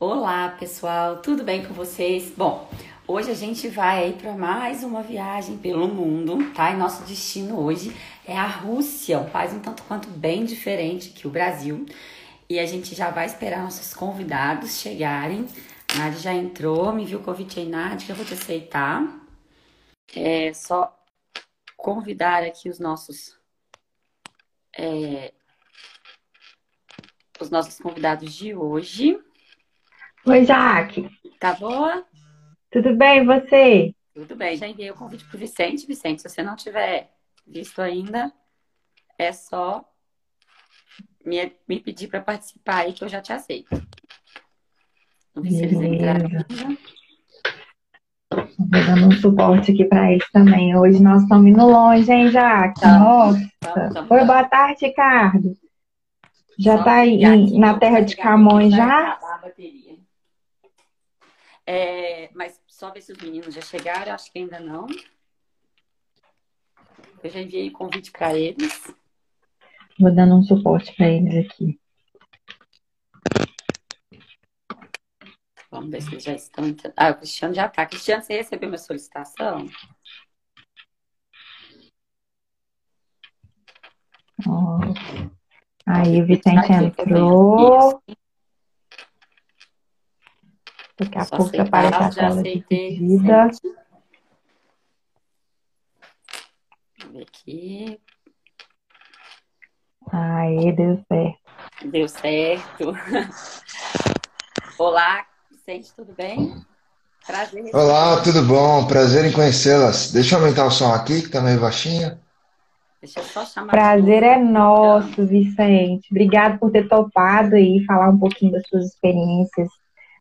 Olá, pessoal, tudo bem com vocês? Bom, hoje a gente vai para mais uma viagem pelo mundo, tá? E nosso destino hoje é a Rússia, um país um tanto quanto bem diferente que o Brasil. E a gente já vai esperar nossos convidados chegarem. A Nádia já entrou, me viu o convite aí, Nádia, eu vou te aceitar. É só convidar aqui os nossos é, os nossos convidados de hoje. Oi, Jaque. Tá boa? Tudo bem, e você? Tudo bem, já enviei o convite pro Vicente. Vicente, se você não tiver visto ainda, é só me, me pedir para participar aí que eu já te aceito. Não vi se eles entraram Vou dando um suporte aqui para eles também. Hoje nós estamos indo longe, hein, Jaque? Tá. Nossa. Tá, tá, Oi, boa tarde, Ricardo. Já está aí na terra de Camões já? É, mas só ver se os meninos já chegaram, acho que ainda não. Eu já enviei o convite para eles. Vou dando um suporte para eles aqui. Vamos ver se eles já estão entrando. Ah, o Cristiano já está. Cristiano, você recebeu minha solicitação? Oh. Aí o Vicente entrou. Daqui a Só pouco aparece a tela de pedida. Aqui. Aí, deu certo. Deu certo. Olá, Vicente, tudo bem? Prazer. Olá, tudo bom? Prazer em conhecê-las. Deixa eu aumentar o som aqui, que tá meio baixinho. Deixa eu só chamar. Prazer é nosso, Vicente. Obrigado por ter topado e falar um pouquinho das suas experiências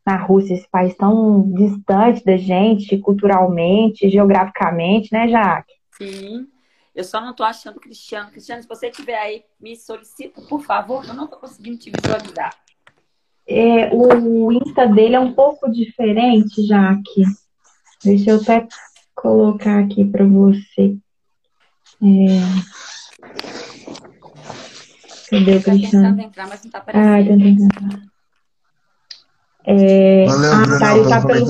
na Rússia, esse país tão distante da gente, culturalmente, geograficamente, né, Jaque? Sim. Eu só não estou achando Cristiano. Cristiano, se você estiver aí, me solicita, por favor, eu não estou conseguindo te visualizar. É, o Insta dele é um pouco diferente, Jaque. Deixa eu até colocar aqui para você. É... Cadê o Cristiano? Entrar, mas não tá ah, entrar. É... Valeu, ah, tá, ele, tá pelo...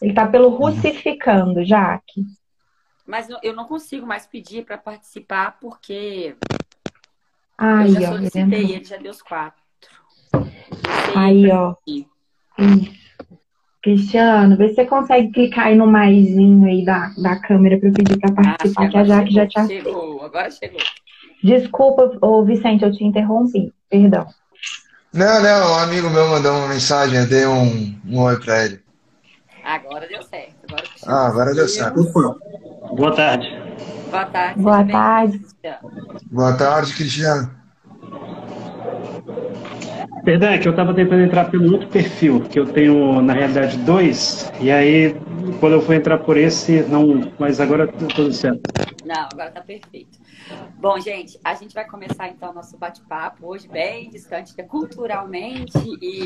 ele tá pelo russificando, Jaque. Mas eu não consigo mais pedir para participar porque Ai, eu já solicitei, ó, ele já deu os quatro. Aí, ó. Cristiano, vê se você consegue clicar aí no maisinho aí da, da câmera para eu pedir para participar, ah, que a Jaque já te aceita. Chegou, agora chegou. Desculpa, ô Vicente, eu te interrompi. Perdão. Não, não, um amigo meu mandou uma mensagem, eu dei um, um oi para ele. Agora deu certo. Agora ah, agora deu certo. Boa tarde. Boa tarde. Boa tarde. Boa tarde, Cristiano. Perdão, é que eu estava tentando entrar pelo outro perfil, que eu tenho, na realidade, dois, e aí, quando eu fui entrar por esse, não. Mas agora tá tudo certo. Não, agora tá perfeito. Bom, gente, a gente vai começar então nosso bate-papo hoje bem distante culturalmente e,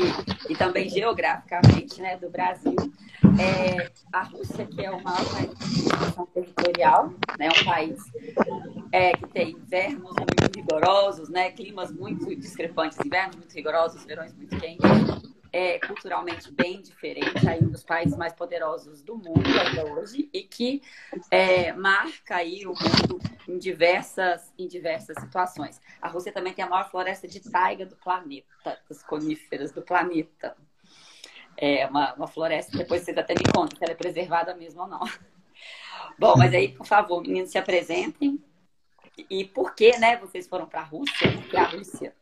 e também geograficamente né, do Brasil. É, a Rússia, que é o maior país de territorial, né, um país é, que tem invernos muito rigorosos, né, climas muito discrepantes, invernos muito rigorosos, verões muito quentes é culturalmente bem diferente, aí um dos países mais poderosos do mundo ainda hoje, e que é, marca aí o mundo em diversas, em diversas situações. A Rússia também tem a maior floresta de taiga do planeta, das coníferas do planeta. É uma, uma floresta, depois vocês até me contam se ela é preservada mesmo ou não. Bom, mas aí, por favor, meninos, se apresentem. E por que, né, vocês foram para a Rússia? Porque a Rússia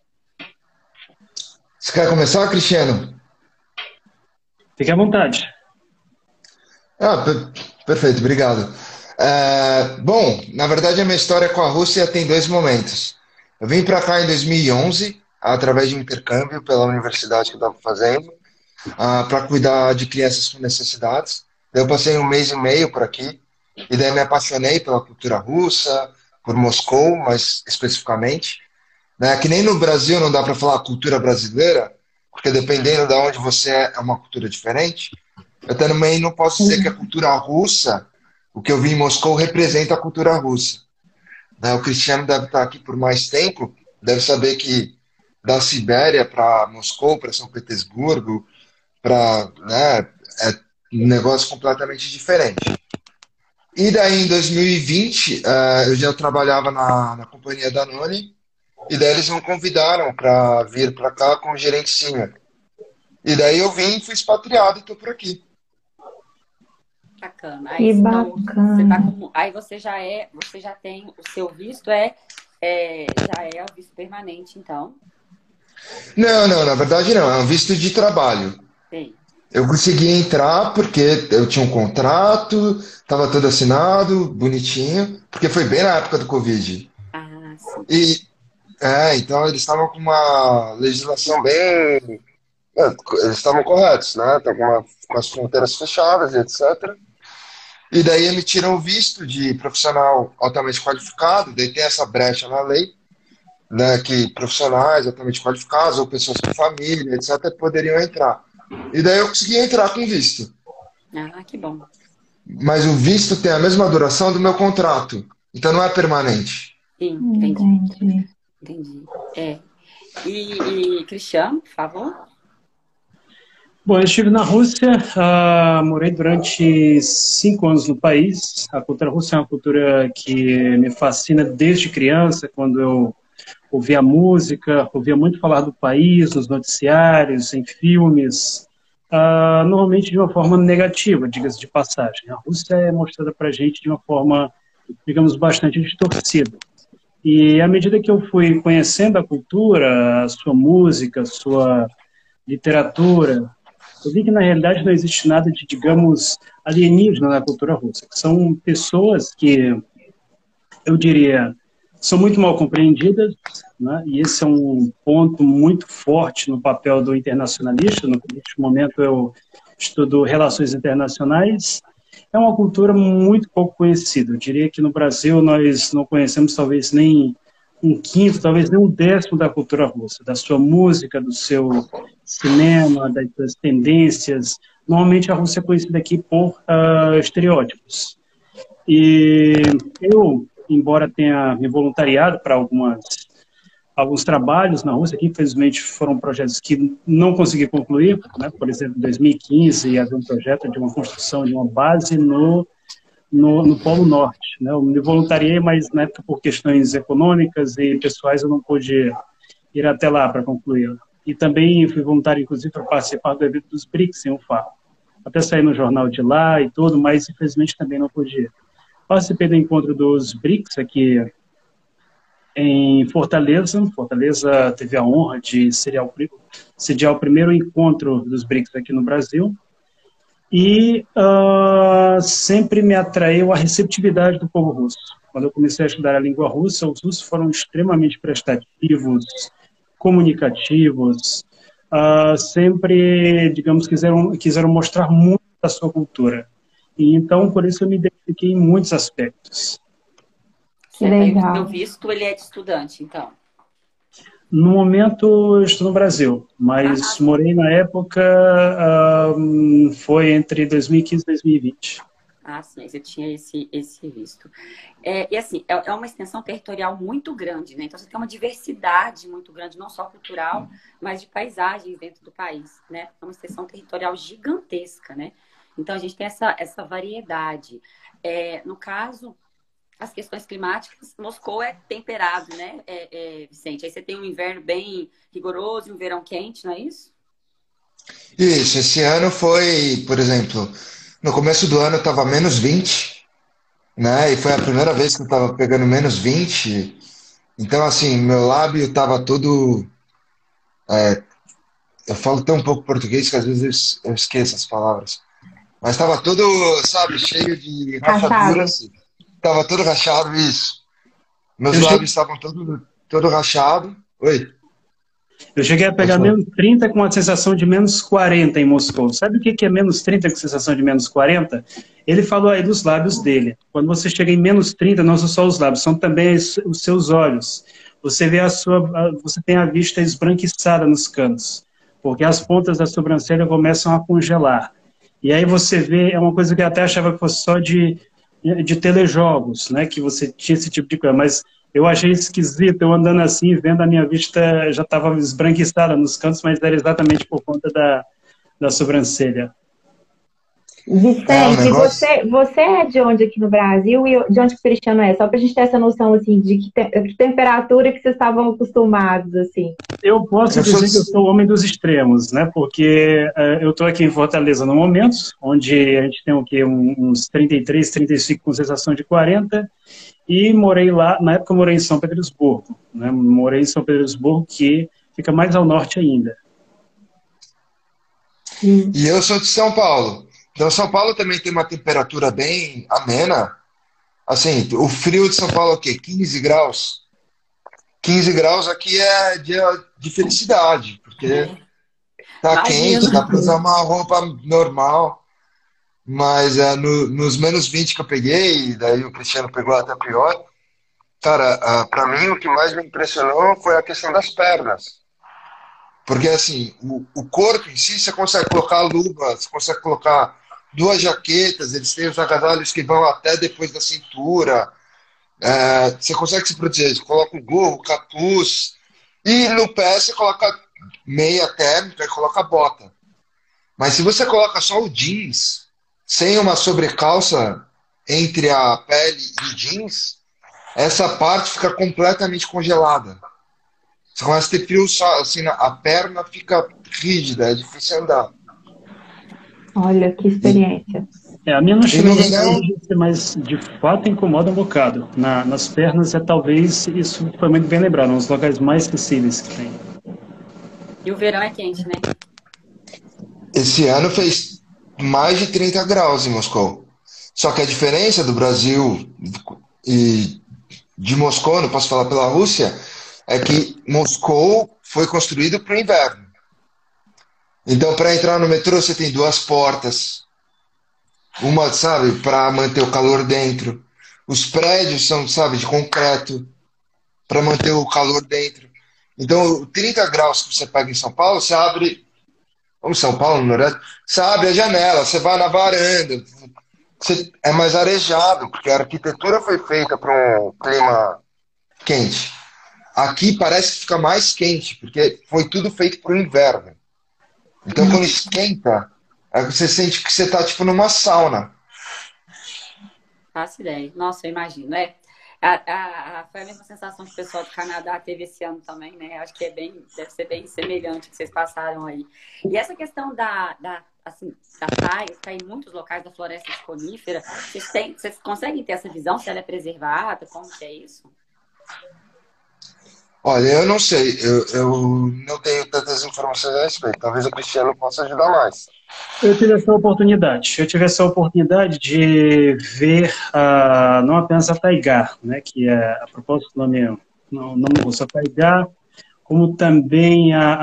você quer começar, Cristiano? Fique à vontade. Ah, per perfeito, obrigado. É, bom, na verdade, a minha história com a Rússia tem dois momentos. Eu vim para cá em 2011, através de intercâmbio pela universidade que eu estava fazendo, uh, para cuidar de crianças com necessidades. Eu passei um mês e meio por aqui, e daí me apaixonei pela cultura russa, por Moscou, mais especificamente. Né? Que nem no Brasil não dá para falar cultura brasileira, porque dependendo de onde você é, é uma cultura diferente. Eu também não posso dizer que a cultura russa, o que eu vi em Moscou, representa a cultura russa. Né? O Cristiano deve estar aqui por mais tempo, deve saber que da Sibéria para Moscou, para São Petersburgo, para né, é um negócio completamente diferente. E daí, em 2020, uh, é, eu já trabalhava na, na companhia da Noni, e daí eles me convidaram para vir para cá com o gerente senior. E daí eu vim, fui expatriado e estou por aqui. Bacana. Aí, que então, bacana. Você tá com, aí você já é, você já tem o seu visto é, é já é o visto permanente, então? Não, não, na verdade não, é um visto de trabalho. Sim. Eu consegui entrar porque eu tinha um contrato, estava tudo assinado, bonitinho, porque foi bem na época do Covid. Ah, sim. E, é, então eles estavam com uma legislação bem. É, eles estavam corretos, né? Estavam com, com as fronteiras fechadas, etc. E daí emitiram o visto de profissional altamente qualificado, daí tem essa brecha na lei, né, que profissionais altamente qualificados ou pessoas com família, etc., poderiam entrar. E daí eu consegui entrar com visto. Ah, que bom. Mas o visto tem a mesma duração do meu contrato, então não é permanente. Sim, entendi. Entendi. É. E, e Cristiano, por favor? Bom, eu estive na Rússia, uh, morei durante cinco anos no país. A cultura russa é uma cultura que me fascina desde criança, quando eu ouvia música, ouvia muito falar do país, nos noticiários, em filmes, uh, normalmente de uma forma negativa, diga-se de passagem. A Rússia é mostrada para a gente de uma forma, digamos, bastante distorcida. E à medida que eu fui conhecendo a cultura, a sua música, a sua literatura, eu vi que, na realidade, não existe nada de, digamos, alienígena na cultura russa. São pessoas que, eu diria, são muito mal compreendidas, né? e esse é um ponto muito forte no papel do internacionalista. No neste momento, eu estudo relações internacionais. É uma cultura muito pouco conhecida. Eu diria que no Brasil nós não conhecemos talvez nem um quinto, talvez nem um décimo da cultura russa, da sua música, do seu cinema, das suas tendências. Normalmente a Rússia é conhecida aqui por uh, estereótipos. E eu, embora tenha me voluntariado para algumas alguns trabalhos na Rússia, que infelizmente foram projetos que não consegui concluir, né? por exemplo, em 2015 havia um projeto de uma construção de uma base no no, no Polo Norte. Né? Eu me voluntariei, mas na época por questões econômicas e pessoais eu não pude ir até lá para concluir. E também fui voluntário, inclusive, para participar do evento dos BRICS em UFA. Até sair no jornal de lá e tudo, mas infelizmente também não pude ir. Participei do encontro dos BRICS aqui em Fortaleza. Fortaleza teve a honra de sediar o, primeiro encontro dos BRICS aqui no Brasil. E uh, sempre me atraiu a receptividade do povo russo. Quando eu comecei a estudar a língua russa, os russos foram extremamente prestativos, comunicativos, uh, sempre, digamos, quiseram, quiseram mostrar muito da sua cultura. E então, por isso, eu me identifiquei em muitos aspectos. Que legal. O visto, ele é de estudante, então. No momento, eu estou no Brasil, mas ah, morei na época, um, foi entre 2015 e 2020. Ah, sim, você tinha esse, esse visto. É, e assim, é, é, uma extensão territorial muito grande, né? Então você tem uma diversidade muito grande, não só cultural, mas de paisagens dentro do país, né? É uma extensão territorial gigantesca, né? Então a gente tem essa, essa variedade. É, no caso, as questões climáticas, Moscou é temperado, né, é, é, Vicente? Aí você tem um inverno bem rigoroso e um verão quente, não é isso? Isso, esse ano foi, por exemplo, no começo do ano estava menos 20, né? E foi a primeira vez que eu estava pegando menos 20. Então, assim, meu lábio estava todo. É, eu falo tão pouco português que às vezes eu esqueço as palavras. Mas estava todo, sabe, cheio de rachaduras. Tava todo rachado, isso. Meus eu lábios estavam todo, todo rachado. Oi. Eu cheguei a pegar menos 30 com a sensação de menos 40 em Moscou. Sabe o que é menos 30 com sensação de menos 40? Ele falou aí dos lábios dele. Quando você chega em menos 30, não são só os lábios, são também os seus olhos. Você vê a sua, você tem a vista esbranquiçada nos cantos, porque as pontas da sobrancelha começam a congelar. E aí você vê, é uma coisa que eu até achava que fosse só de de telejogos, né? Que você tinha esse tipo de coisa, mas eu achei esquisito, eu andando assim, vendo a minha vista já estava esbranquiçada nos cantos, mas era exatamente por conta da, da sobrancelha. Vicente, é um você, você é de onde aqui no Brasil e de onde o Cristiano é? Só para a gente ter essa noção assim de que, te, que temperatura que vocês estavam acostumados assim. Eu posso eu dizer sou... que eu sou o homem dos extremos, né? Porque uh, eu estou aqui em Fortaleza no momento, onde a gente tem o quê? uns 33, 35 com sensação de 40 e morei lá, na época eu morei em São Petersburgo, né? Morei em São Petersburgo que fica mais ao norte ainda. E eu sou de São Paulo. Então, São Paulo também tem uma temperatura bem amena. Assim, o frio de São Paulo é o quê? 15 graus? 15 graus aqui é dia de felicidade, porque tá Imagina. quente, dá para usar uma roupa normal. Mas é, no, nos menos 20 que eu peguei, daí o Cristiano pegou até pior. Cara, para mim o que mais me impressionou foi a questão das pernas. Porque assim, o, o corpo em si você consegue colocar luva, você consegue colocar duas jaquetas, eles têm os agasalhos que vão até depois da cintura. É, você consegue se proteger, você coloca o gorro, o capuz, e no pé você coloca meia térmica e coloca bota. Mas se você coloca só o jeans, sem uma sobrecalça entre a pele e jeans, essa parte fica completamente congelada. Você começa a ter frio assim, a perna fica rígida, é difícil andar. Olha que experiência. É, a minha não chega a mas de fato incomoda um bocado. Na, nas pernas é talvez, isso foi muito bem lembrado, um dos locais mais possíveis que tem. E o verão é quente, né? Esse ano fez mais de 30 graus em Moscou. Só que a diferença do Brasil e de Moscou, não posso falar pela Rússia, é que Moscou foi construído para o inverno. Então, para entrar no metrô, você tem duas portas. Uma, sabe, para manter o calor dentro. Os prédios são, sabe, de concreto para manter o calor dentro. Então, 30 graus que você pega em São Paulo, você abre. Como São Paulo, no Nordeste, você abre a janela, você vai na varanda. Você, é mais arejado, porque a arquitetura foi feita para um clima quente. Aqui parece que fica mais quente, porque foi tudo feito para o inverno. Então quando esquenta, você sente que você está tipo numa sauna. Faço ideia. Nossa, eu imagino. É, a, a, foi a mesma sensação que o pessoal do Canadá teve esse ano também, né? Acho que é bem, deve ser bem semelhante que vocês passaram aí. E essa questão da, da assim, da praia, está em muitos locais da floresta de conífera, vocês, têm, vocês conseguem ter essa visão se ela é preservada? Como que é isso? Olha, eu não sei, eu, eu não tenho tantas informações a respeito. Talvez o Cristiano possa ajudar mais. Eu tive essa oportunidade. Eu tive essa oportunidade de ver uh, não apenas a Taiga, né, que é a propósito do nome, não, não russo, a Taiga, como também a,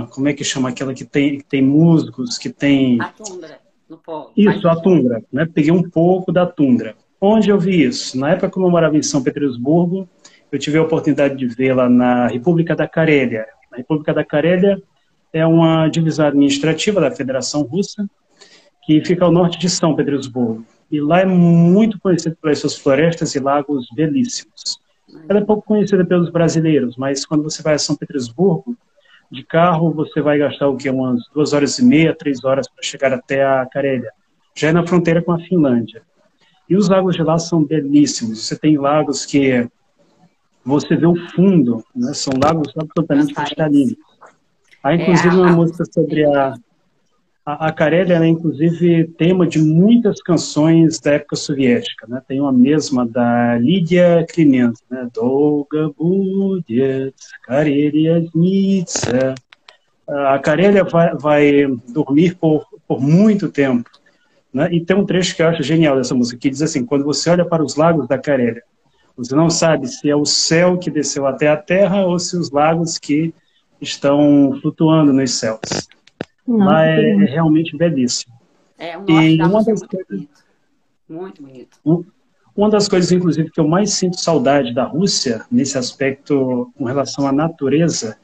a, como é que chama aquela que tem que tem musgos, que tem a tundra no polo. Isso, a tundra, né? Peguei um pouco da tundra. Onde eu vi isso? Na época que eu morava em São Petersburgo, eu tive a oportunidade de vê-la na República da Carélia. A República da Carélia é uma divisão administrativa da Federação Russa, que fica ao norte de São Petersburgo. E lá é muito conhecido pelas suas florestas e lagos belíssimos. Ela é pouco conhecida pelos brasileiros, mas quando você vai a São Petersburgo, de carro você vai gastar o quê? Umas duas horas e meia, três horas para chegar até a Carélia. Já é na fronteira com a Finlândia. E os lagos de lá são belíssimos. Você tem lagos que você vê o fundo, né? são lagos absolutamente cristalinos. Há, inclusive, é, uma música sobre a, a, a Carélia, né? inclusive, tema de muitas canções da época soviética. Né? Tem uma mesma da Lídia Klimenko, né? Dolga будет Karelia Nitsa. A Carélia vai, vai dormir por, por muito tempo. Né? E tem um trecho que eu acho genial dessa música, que diz assim, quando você olha para os lagos da Carélia, você não sabe se é o céu que desceu até a terra ou se os lagos que estão flutuando nos céus. Lá é, é, realmente belíssimo. É, um e uma das muito coisas, bonito. Muito bonito. Um, uma das coisas, inclusive, que eu mais sinto saudade da Rússia, nesse aspecto com relação à natureza,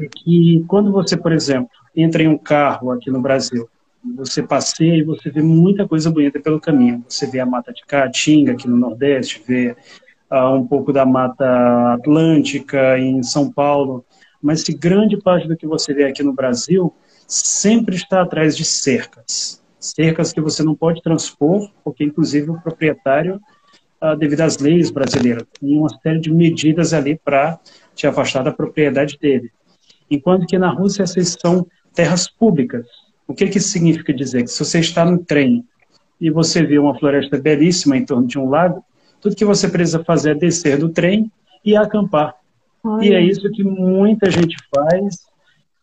é que quando você, por exemplo, entra em um carro aqui no Brasil, você passeia e você vê muita coisa bonita pelo caminho. Você vê a mata de Caatinga aqui no Nordeste, vê uh, um pouco da Mata Atlântica em São Paulo, mas que grande parte do que você vê aqui no Brasil sempre está atrás de cercas. Cercas que você não pode transpor, porque inclusive o proprietário, ah, devido às leis brasileiras, tem uma série de medidas ali para te afastar da propriedade dele. Enquanto que na Rússia essas são terras públicas. O que, que significa dizer? Que se você está no trem e você vê uma floresta belíssima em torno de um lago, tudo que você precisa fazer é descer do trem e acampar. Olha. E é isso que muita gente faz.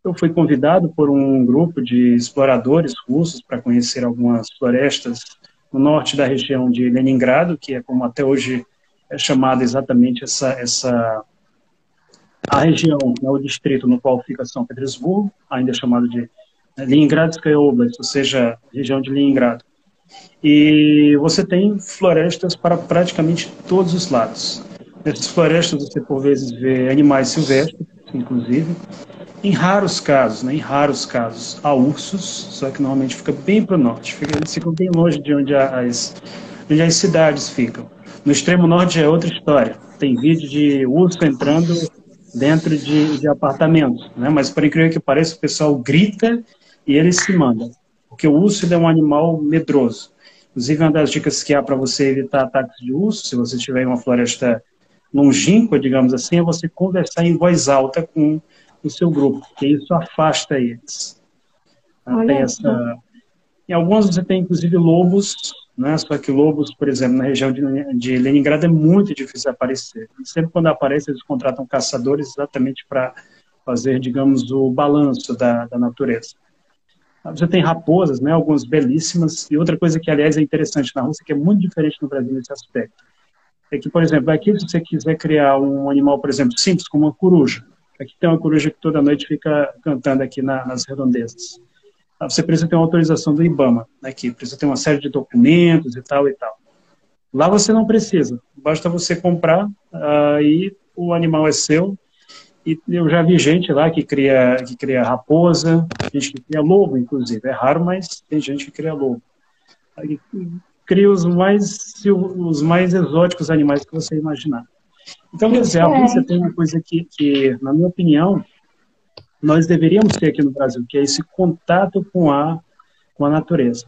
Eu fui convidado por um grupo de exploradores russos para conhecer algumas florestas no norte da região de Leningrado, que é como até hoje é chamada exatamente essa, essa a região, né, o distrito no qual fica São Petersburgo, ainda chamado de né, Leningradskaya Oblast, ou seja, região de Leningrado. E você tem florestas para praticamente todos os lados. Nessas florestas você por vezes vê animais silvestres, inclusive. Em raros casos, né, em raros casos, há ursos, só que normalmente fica bem para o norte. Fica, eles ficam bem longe de onde as, onde as cidades ficam. No extremo norte é outra história. Tem vídeo de urso entrando dentro de, de apartamentos, né? Mas por incrível que pareça, o pessoal grita e eles se mandam, porque o urso é um animal medroso. Inclusive, uma das dicas que há para você evitar ataques de urso, se você estiver em uma floresta longínqua, digamos assim, é você conversar em voz alta com o seu grupo, porque isso afasta eles. Tem essa... Em alguns você tem, inclusive, lobos, né? só que lobos, por exemplo, na região de, de Leningrado é muito difícil aparecer. E sempre quando aparece, eles contratam caçadores exatamente para fazer, digamos, o balanço da, da natureza. Você tem raposas, né, algumas belíssimas, e outra coisa que, aliás, é interessante na Rússia, que é muito diferente no Brasil nesse aspecto, é que, por exemplo, aqui se você quiser criar um animal, por exemplo, simples, como uma coruja, aqui tem uma coruja que toda noite fica cantando aqui na, nas redondezas. Ah, você precisa ter uma autorização do IBAMA, aqui, precisa ter uma série de documentos e tal e tal. Lá você não precisa, basta você comprar uh, e o animal é seu, e eu já vi gente lá que cria, que cria raposa, gente que cria lobo, inclusive. É raro, mas tem gente que cria lobo. Aí, cria os mais, os mais exóticos animais que você imaginar. Então, quer dizer, a Rússia tem uma coisa que, que, na minha opinião, nós deveríamos ter aqui no Brasil, que é esse contato com a, com a natureza.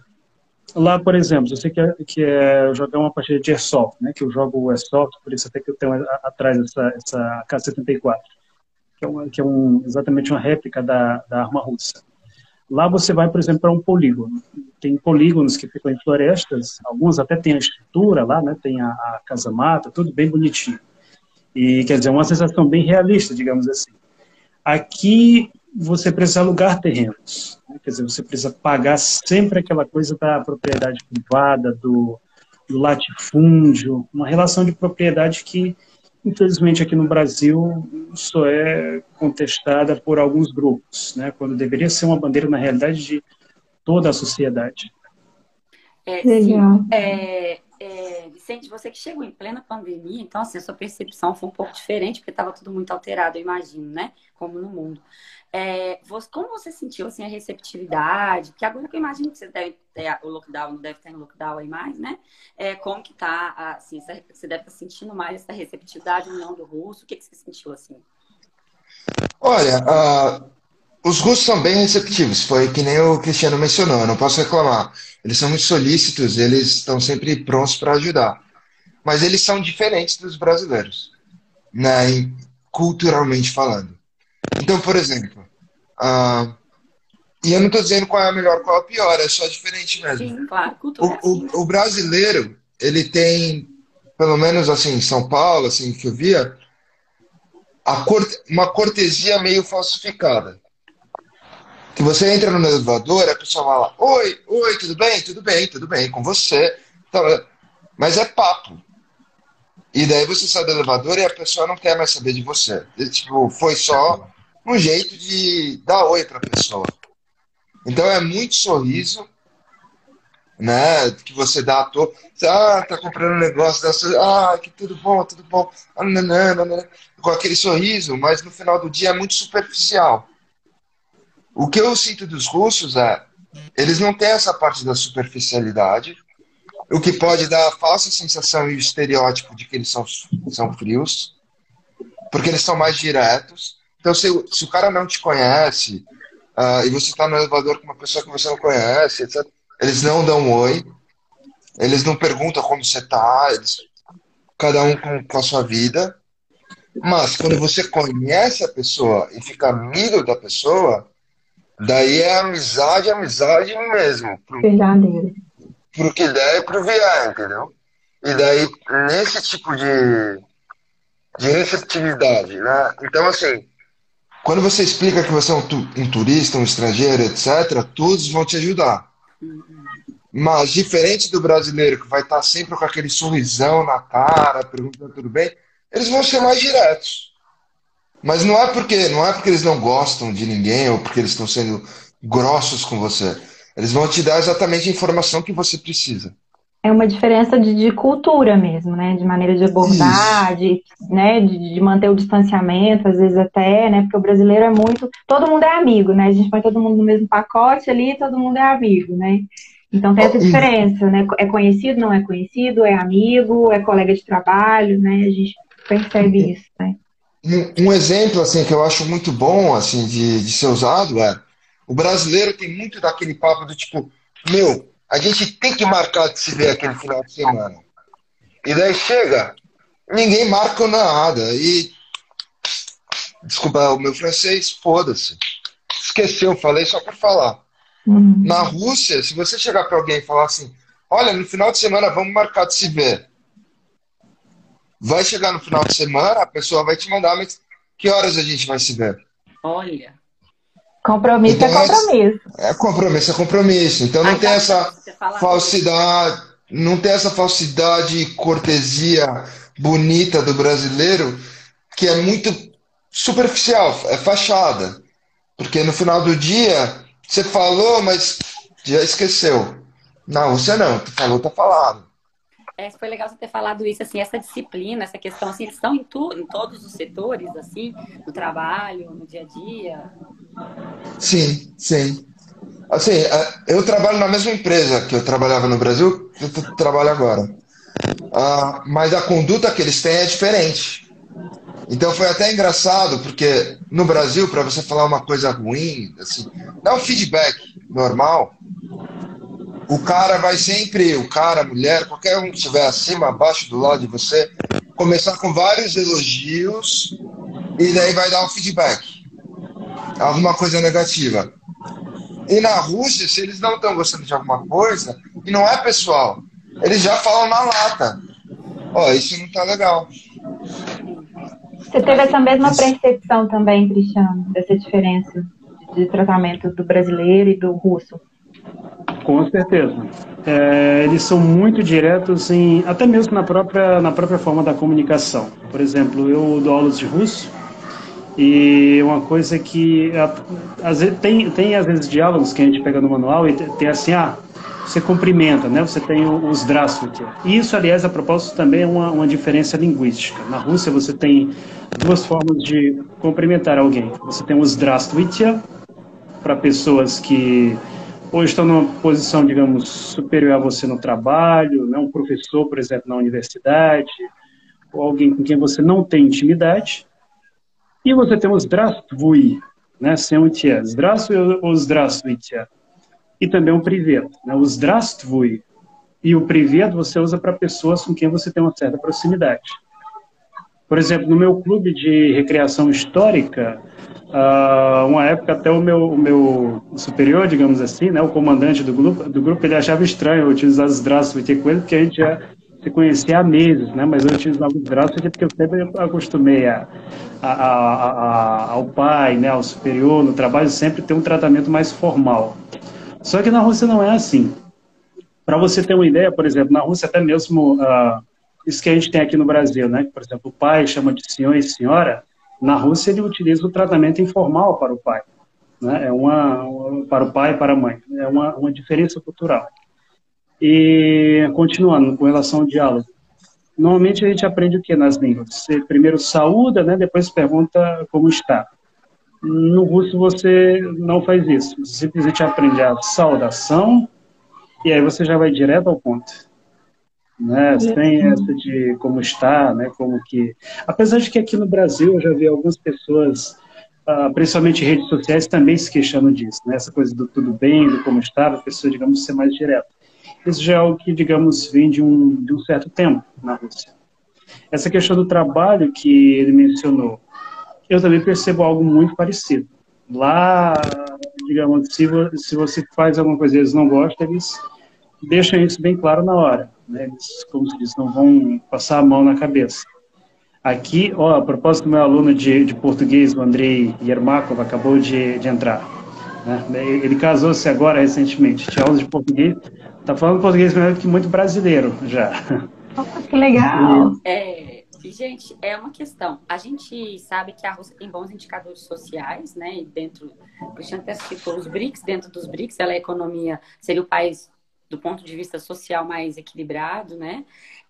Lá, por exemplo, eu sei que é, que é jogar uma partida de Airsoft, né, que eu jogo Airsoft, por isso até que eu tenho atrás essa, essa K-74 que é, que é um, exatamente uma réplica da, da arma russa. Lá você vai, por exemplo, para um polígono. Tem polígonos que ficam em florestas, alguns até têm a estrutura lá, né? tem a, a casa-mata, tudo bem bonitinho. E, quer dizer, uma sensação bem realista, digamos assim. Aqui você precisa alugar terrenos, né? quer dizer, você precisa pagar sempre aquela coisa da propriedade privada, do, do latifúndio, uma relação de propriedade que infelizmente aqui no Brasil só é contestada por alguns grupos, né, quando deveria ser uma bandeira na realidade de toda a sociedade. É, sim, é, é, Vicente, você que chegou em plena pandemia, então assim, a sua percepção foi um pouco diferente, porque estava tudo muito alterado, eu imagino, né? Como no mundo. É, como você sentiu assim, a receptividade? Porque agora que eu imagino que você deve ter o lockdown, não deve estar em lockdown aí mais, né? É, como que tá, assim, você deve estar sentindo mais essa receptividade União do Russo? O que, que você sentiu assim? Olha, uh, os russos são bem receptivos, foi que nem o Cristiano mencionou, eu não posso reclamar. Eles são muito solícitos, eles estão sempre prontos para ajudar. Mas eles são diferentes dos brasileiros, né, culturalmente falando. Então, por exemplo, Uh, e eu não estou dizendo qual é a melhor, qual é a pior, é só diferente mesmo. Sim, claro, o, o, o, brasileiro, ele tem, pelo menos assim, em São Paulo, assim, que eu via, corte, uma cortesia meio falsificada. Que você entra no elevador, a pessoa fala, oi, oi, tudo bem? Tudo bem, tudo bem, com você. Então, mas é papo. E daí você sai do elevador e a pessoa não quer mais saber de você. E, tipo, foi só um jeito de dar oi para a pessoa. Então é muito sorriso, né? Que você dá à toa. Ah, tá comprando um negócio, dá, ah, que tudo bom, tudo bom. Ah, não, não, não, com aquele sorriso, mas no final do dia é muito superficial. O que eu sinto dos russos é, eles não têm essa parte da superficialidade, o que pode dar a falsa sensação e o estereótipo de que eles são, são frios, porque eles são mais diretos. Então, se, se o cara não te conhece, uh, e você está no elevador com uma pessoa que você não conhece, etc. Eles não dão oi, eles não perguntam como você está, eles, cada um com, com a sua vida. Mas quando você conhece a pessoa e fica amigo da pessoa, daí é amizade, amizade mesmo. Verdadeiro. Pro que der e pro vier, entendeu? E daí, nesse tipo de, de receptividade, né? Então, assim, quando você explica que você é um, tu, um turista, um estrangeiro, etc., todos vão te ajudar. Mas, diferente do brasileiro, que vai estar sempre com aquele sorrisão na cara, perguntando tudo bem, eles vão ser mais diretos. Mas não é porque não é porque eles não gostam de ninguém ou porque eles estão sendo grossos com você. Eles vão te dar exatamente a informação que você precisa é uma diferença de, de, cultura mesmo, né? De maneira de abordar, de, né? De, de, manter o distanciamento, às vezes até, né? Porque o brasileiro é muito. Todo mundo é amigo, né? A gente põe todo mundo no mesmo pacote ali, todo mundo é amigo, né? Então tem essa diferença, né? É conhecido, não é conhecido, é amigo, é colega de trabalho, né? A gente percebe isso, né? Um, um exemplo, assim, que eu acho muito bom, assim, de, de ser usado é o brasileiro tem muito daquele papo do tipo, meu, a gente tem que marcar de se ver aquele final de semana. E daí chega, ninguém marca nada. E. Desculpa o meu francês, foda-se. Esqueceu, falei só por falar. Uhum. Na Rússia, se você chegar para alguém e falar assim: olha, no final de semana vamos marcar de se ver. Vai chegar no final de semana, a pessoa vai te mandar, mas que horas a gente vai se ver? Olha. Compromisso é então, é compromisso. É, compromisso é compromisso. Então não tem essa falsidade, não tem essa falsidade e cortesia bonita do brasileiro que é muito superficial, é fachada. Porque no final do dia você falou, mas já esqueceu. Não, você não, tu falou, tá falado. É, foi legal você ter falado isso, assim, essa disciplina, essa questão, assim, eles estão em, tu, em todos os setores, assim, no trabalho, no dia a dia? Sim, sim. Assim, é, eu trabalho na mesma empresa que eu trabalhava no Brasil, que eu trabalho agora. Uh, mas a conduta que eles têm é diferente. Então foi até engraçado, porque no Brasil, para você falar uma coisa ruim, assim, dá um feedback normal, o cara vai sempre, o cara, a mulher, qualquer um que estiver acima, abaixo, do lado de você, começar com vários elogios e daí vai dar um feedback. Alguma coisa negativa. E na Rússia, se eles não estão gostando de alguma coisa, e não é pessoal, eles já falam na lata. Ó, oh, isso não tá legal. Você teve essa mesma percepção também, Cristiano, dessa diferença de tratamento do brasileiro e do russo? Com certeza. É, eles são muito diretos em até mesmo na própria na própria forma da comunicação. Por exemplo, eu dou aulas de russo e uma coisa que é, às vezes, tem tem às vezes diálogos que a gente pega no manual e tem assim ah você cumprimenta, né? Você tem os drastvouti. Isso, aliás, a propósito, também é uma, uma diferença linguística. Na Rússia, você tem duas formas de cumprimentar alguém. Você tem os drastvouti para pessoas que ou estão numa posição, digamos, superior a você no trabalho, né? um professor, por exemplo, na universidade, ou alguém com quem você não tem intimidade. E você tem os drastvui, né? sem o tia. drastvui ou zdravstvite. E também o privet. Né? Os drastvui e o privet você usa para pessoas com quem você tem uma certa proximidade. Por exemplo, no meu clube de recreação histórica, Uh, uma época até o meu, o meu superior, digamos assim, né, o comandante do grupo, do grupo, ele achava estranho eu utilizar os braços do com ele, porque a gente já se conhecia há meses, né, mas eu utilizava os braços porque eu sempre acostumei a, a, a, ao pai, né, ao superior, no trabalho, sempre ter um tratamento mais formal. Só que na Rússia não é assim. Para você ter uma ideia, por exemplo, na Rússia até mesmo uh, isso que a gente tem aqui no Brasil, né, por exemplo, o pai chama de senhor e senhora, na Rússia, ele utiliza o tratamento informal para o pai. Né? É uma, para o pai e para a mãe. É uma, uma diferença cultural. E, continuando, com relação ao diálogo. Normalmente a gente aprende o que nas línguas? Você primeiro saúda, né? depois pergunta como está. No russo você não faz isso. Você simplesmente aprende a saudação e aí você já vai direto ao ponto né? Sem essa de como está, né? Como que, apesar de que aqui no Brasil eu já vi algumas pessoas uh, principalmente redes sociais, também se queixando disso, né? Essa coisa do tudo bem, do como está, a pessoa, digamos, ser mais direta. Isso já é algo que, digamos, vem de um, de um certo tempo na Rússia. Essa questão do trabalho que ele mencionou, eu também percebo algo muito parecido. Lá, digamos, se, se você faz alguma coisa e eles não gostam, eles deixam isso bem claro na hora. Né? Eles, como se diz, não vão passar a mão na cabeça. Aqui, ó, a propósito, meu aluno de, de português, o Andrei Yermakov, acabou de, de entrar. Né? Ele casou-se agora recentemente, tinha aula de português, está falando português melhor que muito brasileiro já. que legal! É, gente, é uma questão. A gente sabe que a Rússia tem bons indicadores sociais, né? E dentro, o Cristiano até citou os BRICS, dentro dos BRICS, ela é a economia, seria o país do ponto de vista social mais equilibrado, né?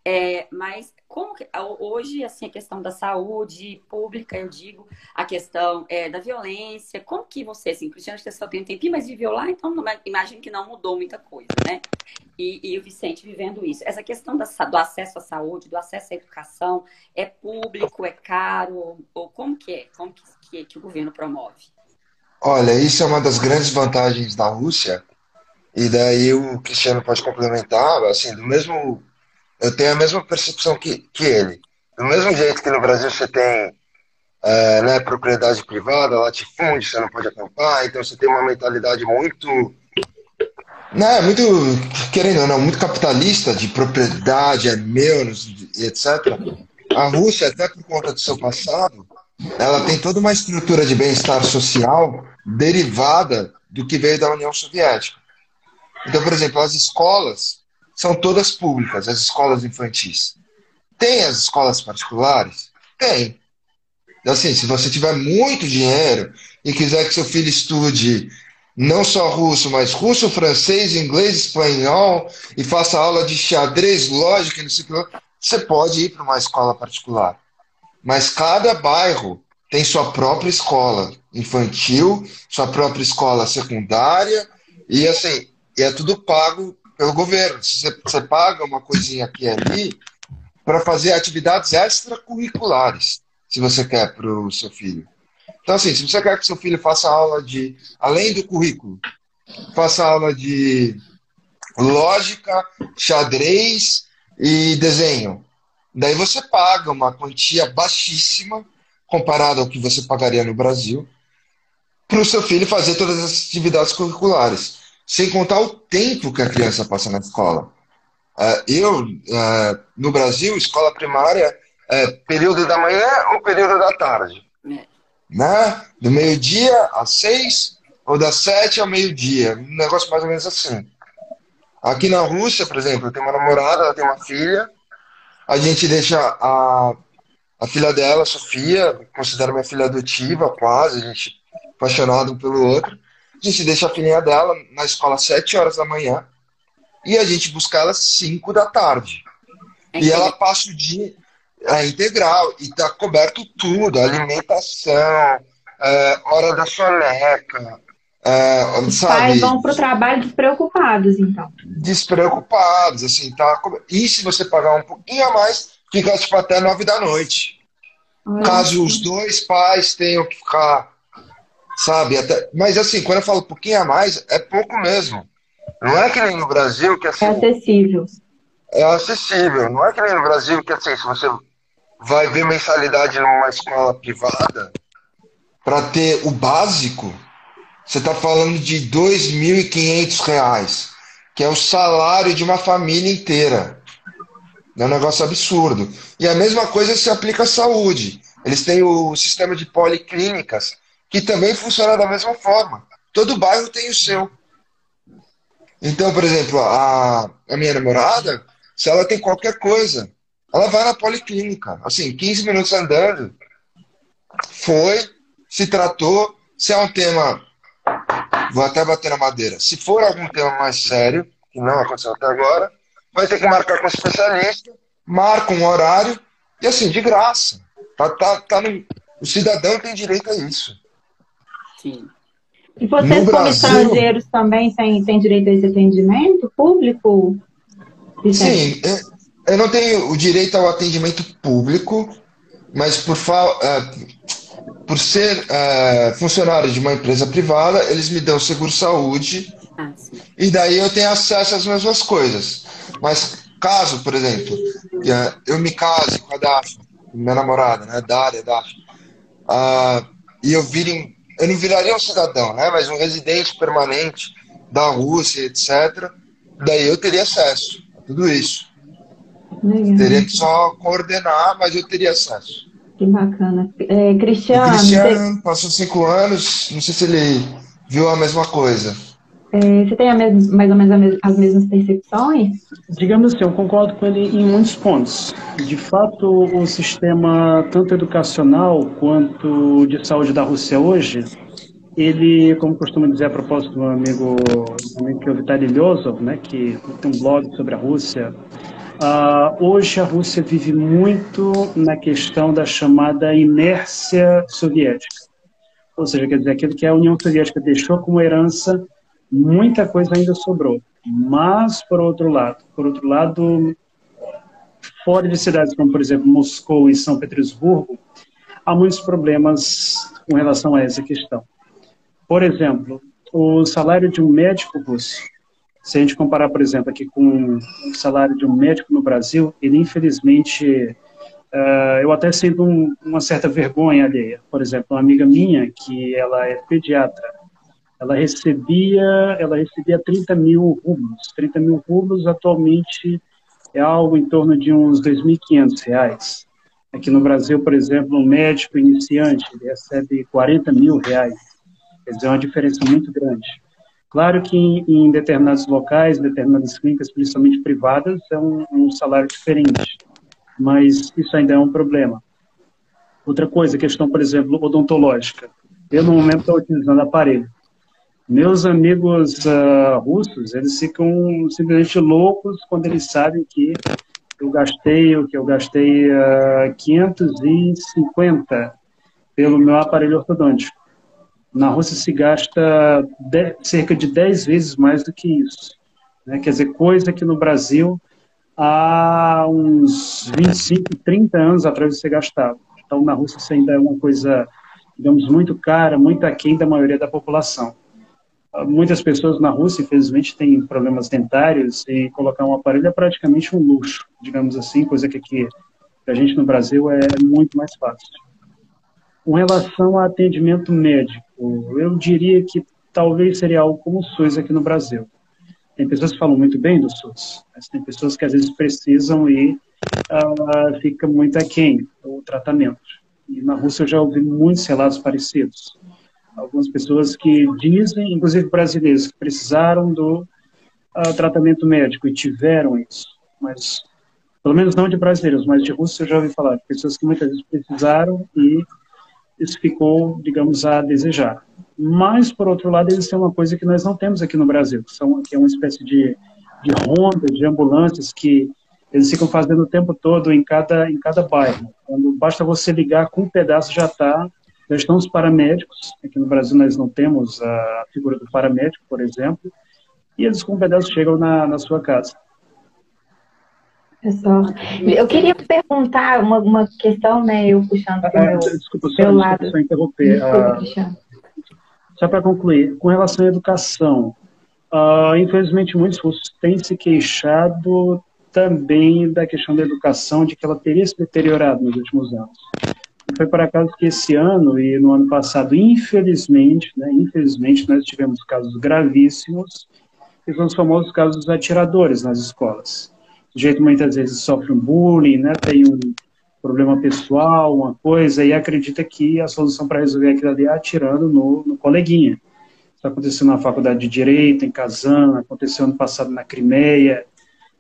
É, mas como que, hoje assim a questão da saúde pública, eu digo, a questão é, da violência, como que você, assim, Cristiano, você só tem um tempinho, mas viveu lá, então imagino que não mudou muita coisa, né? E, e o Vicente vivendo isso. Essa questão da, do acesso à saúde, do acesso à educação, é público, é caro, ou como que é? Como que, que, que o governo promove? Olha, isso é uma das grandes vantagens da Rússia, e daí o Cristiano pode complementar, assim, do mesmo eu tenho a mesma percepção que, que ele. Do mesmo jeito que no Brasil você tem é, né, propriedade privada, latifúndio, você não pode acampar, então você tem uma mentalidade muito. Né, muito, querendo ou não, muito capitalista de propriedade, é meu, etc. A Rússia, até por conta do seu passado, ela tem toda uma estrutura de bem-estar social derivada do que veio da União Soviética. Então, por exemplo, as escolas são todas públicas, as escolas infantis. Tem as escolas particulares? Tem. Assim, se você tiver muito dinheiro e quiser que seu filho estude não só russo, mas russo, francês, inglês, espanhol e faça aula de xadrez, lógica, não sei o que, você pode ir para uma escola particular. Mas cada bairro tem sua própria escola infantil, sua própria escola secundária e assim, e é tudo pago pelo governo. Você, você paga uma coisinha aqui e ali para fazer atividades extracurriculares, se você quer para o seu filho. Então, assim, se você quer que seu filho faça aula de, além do currículo, faça aula de lógica, xadrez e desenho, daí você paga uma quantia baixíssima comparado ao que você pagaria no Brasil para o seu filho fazer todas as atividades curriculares. Sem contar o tempo que a criança passa na escola. Uh, eu, uh, no Brasil, escola primária é período da manhã ou período da tarde. É. Né? Do meio-dia às seis ou das sete ao meio-dia. Um negócio mais ou menos assim. Aqui na Rússia, por exemplo, eu tenho uma namorada, ela tem uma filha. A gente deixa a, a filha dela, Sofia, considero minha filha adotiva, quase, a gente apaixonado um pelo outro. A gente deixa a filhinha dela na escola às 7 horas da manhã e a gente busca ela às 5 da tarde. É e ela passa o dia é, integral e está coberto tudo: alimentação, é, hora da soneca. É, Os sabe, pais vão para o trabalho despreocupados, então. Despreocupados, assim, tá. E se você pagar um pouquinho a mais, fica tipo até 9 da noite. Caso os dois pais tenham que ficar sabe? Até, mas assim, quando eu falo um pouquinho a mais, é pouco mesmo. Não é que nem no Brasil que assim. É acessível. É acessível. Não é que nem no Brasil que assim, se você vai ver mensalidade numa escola privada para ter o básico, você está falando de R$ 2.500, que é o salário de uma família inteira. É um negócio absurdo. E a mesma coisa se aplica à saúde. Eles têm o sistema de policlínicas, que também funciona da mesma forma. Todo bairro tem o seu. Então, por exemplo, a, a minha namorada, se ela tem qualquer coisa, ela vai na policlínica. Assim, 15 minutos andando. Foi, se tratou. Se é um tema. Vou até bater na madeira. Se for algum tema mais sério, que não aconteceu até agora, vai ter que marcar com o especialista, marca um horário, e assim, de graça. Tá, tá, tá no... O cidadão tem direito a isso. Sim. E vocês, no como Brasil... estrangeiros, também têm, têm direito a esse atendimento público? Sim, é, eu não tenho o direito ao atendimento público, mas por fa... É, por ser uh, funcionário de uma empresa privada, eles me dão seguro-saúde ah, e daí eu tenho acesso às mesmas coisas. Mas caso, por exemplo, eu me case com a Daphne, minha namorada, né, Dália, Daphne, uh, e eu vire, eu não viraria um cidadão, né, mas um residente permanente da Rússia, etc., daí eu teria acesso a tudo isso. Legal. Teria que só coordenar, mas eu teria acesso. Que bacana. É, Cristiano. O Cristiano passou cinco anos, não sei se ele viu a mesma coisa. É, você tem mesma, mais ou menos as mesmas percepções? Digamos assim, eu concordo com ele em muitos pontos. De fato, o sistema, tanto educacional quanto de saúde da Rússia hoje, ele, como costuma dizer a propósito do meu amigo, do amigo que é Vitaly Lyozov, né, que tem um blog sobre a Rússia, Uh, hoje a Rússia vive muito na questão da chamada inércia soviética. Ou seja, quer dizer, aquilo que a União Soviética deixou como herança, muita coisa ainda sobrou. Mas, por outro lado, por outro lado, fora de cidades como, por exemplo, Moscou e São Petersburgo, há muitos problemas com relação a essa questão. Por exemplo, o salário de um médico russo se a gente comparar, por exemplo, aqui com o salário de um médico no Brasil, ele infelizmente, uh, eu até sinto um, uma certa vergonha alheia. Por exemplo, uma amiga minha, que ela é pediatra, ela recebia, ela recebia 30 mil rublos. 30 mil rublos atualmente é algo em torno de uns 2.500 reais. Aqui no Brasil, por exemplo, um médico iniciante recebe 40 mil reais. Quer dizer, é uma diferença muito grande. Claro que em, em determinados locais, determinadas clínicas, principalmente privadas, é um, um salário diferente, mas isso ainda é um problema. Outra coisa, questão, por exemplo, odontológica. Eu, no momento, estou utilizando aparelho. Meus amigos uh, russos, eles ficam simplesmente loucos quando eles sabem que eu gastei, o que eu gastei uh, ah, 550 pelo meu aparelho ortodôntico. Na Rússia se gasta de, cerca de 10 vezes mais do que isso. Né? Quer dizer, coisa que no Brasil há uns 25, 30 anos atrás você gastava. Então, na Rússia isso ainda é uma coisa, digamos, muito cara, muito aquém da maioria da população. Muitas pessoas na Rússia, infelizmente, têm problemas dentários e colocar um aparelho é praticamente um luxo, digamos assim, coisa que aqui, a gente no Brasil, é muito mais fácil. Com relação ao atendimento médico, eu diria que talvez seria algo como o SUS aqui no Brasil. Tem pessoas que falam muito bem do SUS, mas tem pessoas que às vezes precisam e uh, fica muito aquém o tratamento. E na Rússia eu já ouvi muitos relatos parecidos. Algumas pessoas que dizem, inclusive brasileiros, que precisaram do uh, tratamento médico e tiveram isso, mas pelo menos não de brasileiros, mas de russos eu já ouvi falar, de pessoas que muitas vezes precisaram e isso ficou, digamos, a desejar. Mas, por outro lado, eles têm uma coisa que nós não temos aqui no Brasil, que, são, que é uma espécie de, de ronda, de ambulâncias que eles ficam fazendo o tempo todo em cada, em cada bairro. Quando basta você ligar com um pedaço já está, já estão os paramédicos. Aqui no Brasil nós não temos a figura do paramédico, por exemplo, e eles com um pedaço chegam na, na sua casa. Pessoal, eu queria perguntar uma, uma questão, né? Eu puxando para o ah, meu, desculpa, só, meu lado. Só interromper. Desculpa, uh, só para concluir, com relação à educação, uh, infelizmente muitos russos têm se queixado também da questão da educação, de que ela teria se deteriorado nos últimos anos. Foi por acaso que esse ano e no ano passado, infelizmente, né, infelizmente, nós tivemos casos gravíssimos, que são os famosos casos dos atiradores nas escolas o sujeito muitas vezes sofre um bullying, né, tem um problema pessoal, uma coisa, e acredita que a solução para resolver aquilo ali é atirando no, no coleguinha. Isso aconteceu na faculdade de Direito, em Kazan, aconteceu ano passado na Crimeia.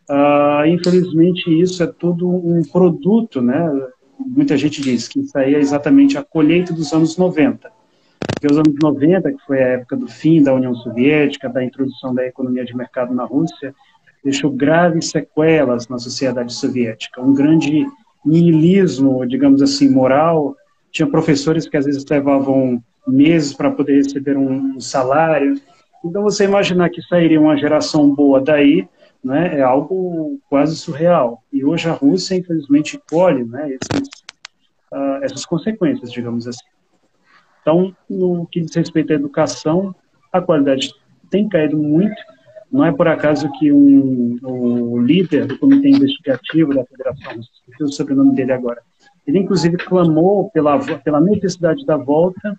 Uh, infelizmente, isso é tudo um produto, né? Muita gente diz que isso aí é exatamente a colheita dos anos 90. Porque os anos 90, que foi a época do fim da União Soviética, da introdução da economia de mercado na Rússia, deixou graves sequelas na sociedade soviética. Um grande niilismo, digamos assim, moral. Tinha professores que às vezes levavam meses para poder receber um salário. Então, você imaginar que sairia uma geração boa daí, né, é algo quase surreal. E hoje a Rússia, infelizmente, colhe né, esses, uh, essas consequências, digamos assim. Então, no que diz respeito à educação, a qualidade tem caído muito. Não é por acaso que um, o líder do comitê investigativo da Federação, esqueci o sobrenome dele agora, ele inclusive clamou pela, pela necessidade da volta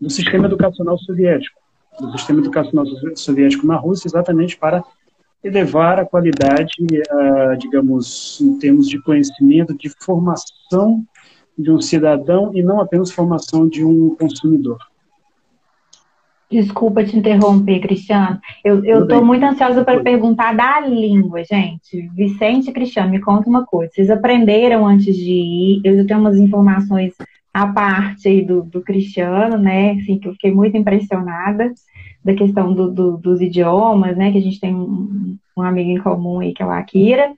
do sistema educacional soviético, do sistema educacional soviético na Rússia, exatamente para elevar a qualidade, uh, digamos, em termos de conhecimento, de formação de um cidadão e não apenas formação de um consumidor. Desculpa te interromper, Cristiano. Eu estou muito ansiosa para perguntar da língua, gente. Vicente e Cristiano, me conta uma coisa. Vocês aprenderam antes de ir? Eu já tenho umas informações à parte aí do, do Cristiano, né? Assim, que eu fiquei muito impressionada da questão do, do, dos idiomas, né? Que a gente tem um, um, amigo em comum aí, que é o Akira,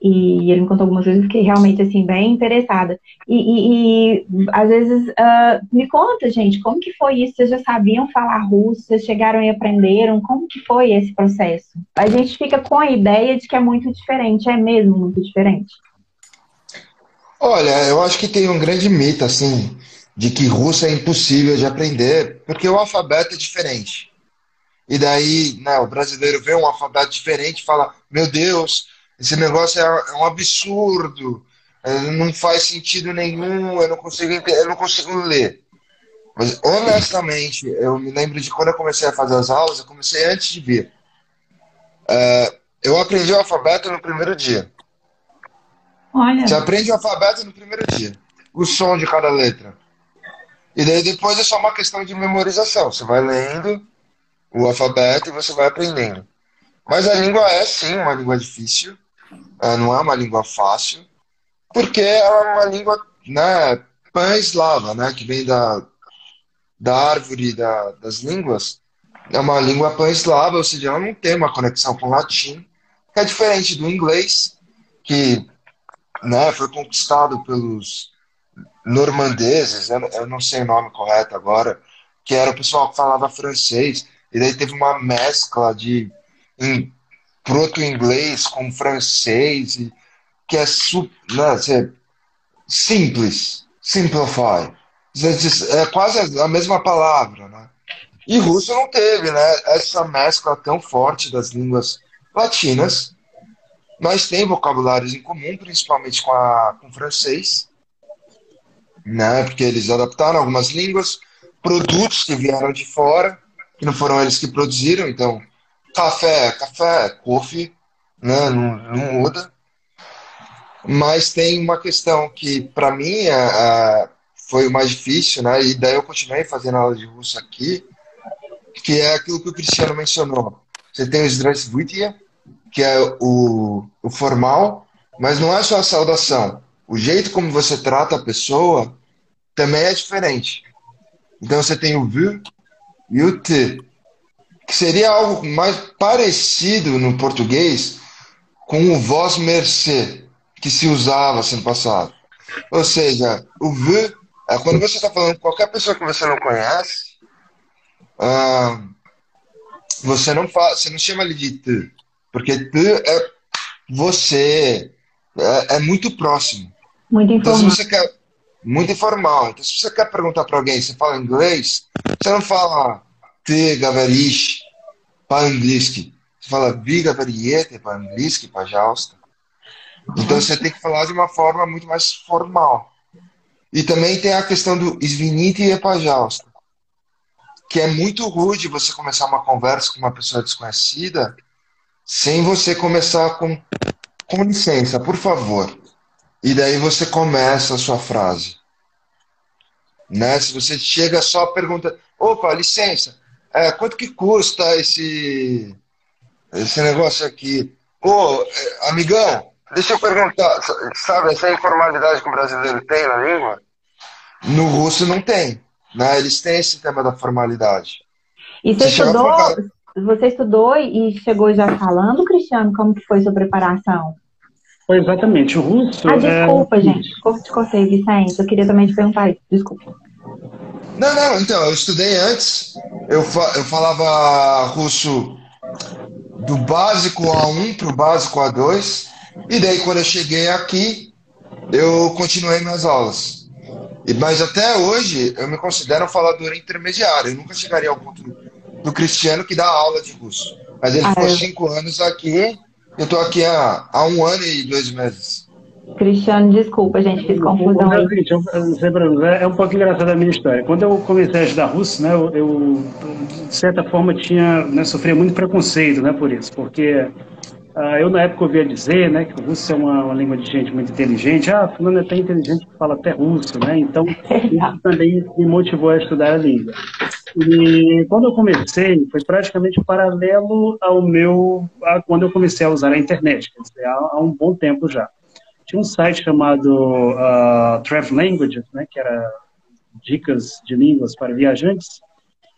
e ele me contou algumas coisas, fiquei realmente, assim, bem interessada. E, e, e às vezes, uh, me conta, gente, como que foi isso? Vocês já sabiam falar russo? Vocês chegaram e aprenderam? Como que foi esse processo? A gente fica com a ideia de que é muito diferente, é mesmo muito diferente. Olha, eu acho que tem um grande mito, assim, de que russo é impossível de aprender, porque o alfabeto é diferente. E daí, né, o brasileiro vê um alfabeto diferente e fala: Meu Deus, esse negócio é, é um absurdo, é, não faz sentido nenhum, eu não consigo, eu não consigo ler. Mas, honestamente, eu me lembro de quando eu comecei a fazer as aulas, eu comecei antes de vir. É, eu aprendi o alfabeto no primeiro dia. Olha. Você aprende o alfabeto no primeiro dia. O som de cada letra. E daí depois é só uma questão de memorização. Você vai lendo o alfabeto e você vai aprendendo. Mas a língua é sim uma língua difícil, não é uma língua fácil, porque ela é uma língua né, pan-eslava, né, que vem da, da árvore da, das línguas. É uma língua pan-eslava, ou seja, ela não tem uma conexão com o latim, que é diferente do inglês, que né, foi conquistado pelos normandeses, eu não sei o nome correto agora, que era o pessoal que falava francês, e daí teve uma mescla de proto-inglês com francês, e, que é, né, é simples, simplify. É quase a mesma palavra, né? E russo não teve, né? Essa mescla tão forte das línguas latinas, mas tem vocabulários em comum, principalmente com, a, com o francês, né? Porque eles adaptaram algumas línguas, produtos que vieram de fora, que não foram eles que produziram, então café, café, coffee, né, não, não muda. Mas tem uma questão que para mim a, a, foi o mais difícil, né, e daí eu continuei fazendo aula de russo aqui, que é aquilo que o Cristiano mencionou. Você tem o Zdravstvuyte, que é o, o formal, mas não é só a saudação. O jeito como você trata a pessoa também é diferente. Então você tem o vu, e o T, que seria algo mais parecido no português com o voz mercê, que se usava assim no passado. Ou seja, o V, é quando você está falando com qualquer pessoa que você não conhece, ah, você não fala, você não chama ele de tu, porque tu é você, é, é muito próximo. Muito. Então, se você quer, muito informal. Então, se você quer perguntar para alguém você fala inglês, você não fala te gaverish para inglês. Você fala biga veriete para inglês, para. Então, você tem que falar de uma forma muito mais formal. E também tem a questão do svinite e epajausta, que é muito rude você começar uma conversa com uma pessoa desconhecida sem você começar com com licença, por favor. E daí você começa a sua frase. Né? Se você chega só pergunta, opa, licença, é, quanto que custa esse, esse negócio aqui? Ô, amigão, deixa eu perguntar, sabe essa informalidade que o brasileiro tem na língua? No russo não tem, né? Eles têm esse tema da formalidade. E você, você estudou, você estudou e chegou já falando, Cristiano, como que foi sua preparação? Foi exatamente, o russo... Ah, desculpa, é... gente, te cortei, Vicente, eu queria também te perguntar isso, desculpa. Não, não, então, eu estudei antes, eu, fa eu falava russo do básico A1 para o básico A2, e daí quando eu cheguei aqui, eu continuei minhas aulas. Mas até hoje eu me considero um falador intermediário. Eu nunca chegaria ao ponto do Cristiano que dá aula de russo. Mas ele ah, ficou eu... cinco anos aqui, eu estou aqui há, há um ano e dois meses. Cristiano, desculpa, gente, fiz confusão aí. É um pouco engraçado a minha história. Quando eu comecei a estudar russo, né, eu, eu de certa forma tinha, né, sofria muito preconceito, né, por isso, porque uh, eu na época ouvia dizer, né, que o russo é uma, uma língua de gente muito inteligente. Ah, fulano é tão inteligente que fala até russo, né? Então isso também me motivou a estudar a língua. E quando eu comecei, foi praticamente paralelo ao meu, a, quando eu comecei a usar a internet, quer dizer, há, há um bom tempo já tinha um site chamado uh, Travel Languages, né, que era dicas de línguas para viajantes,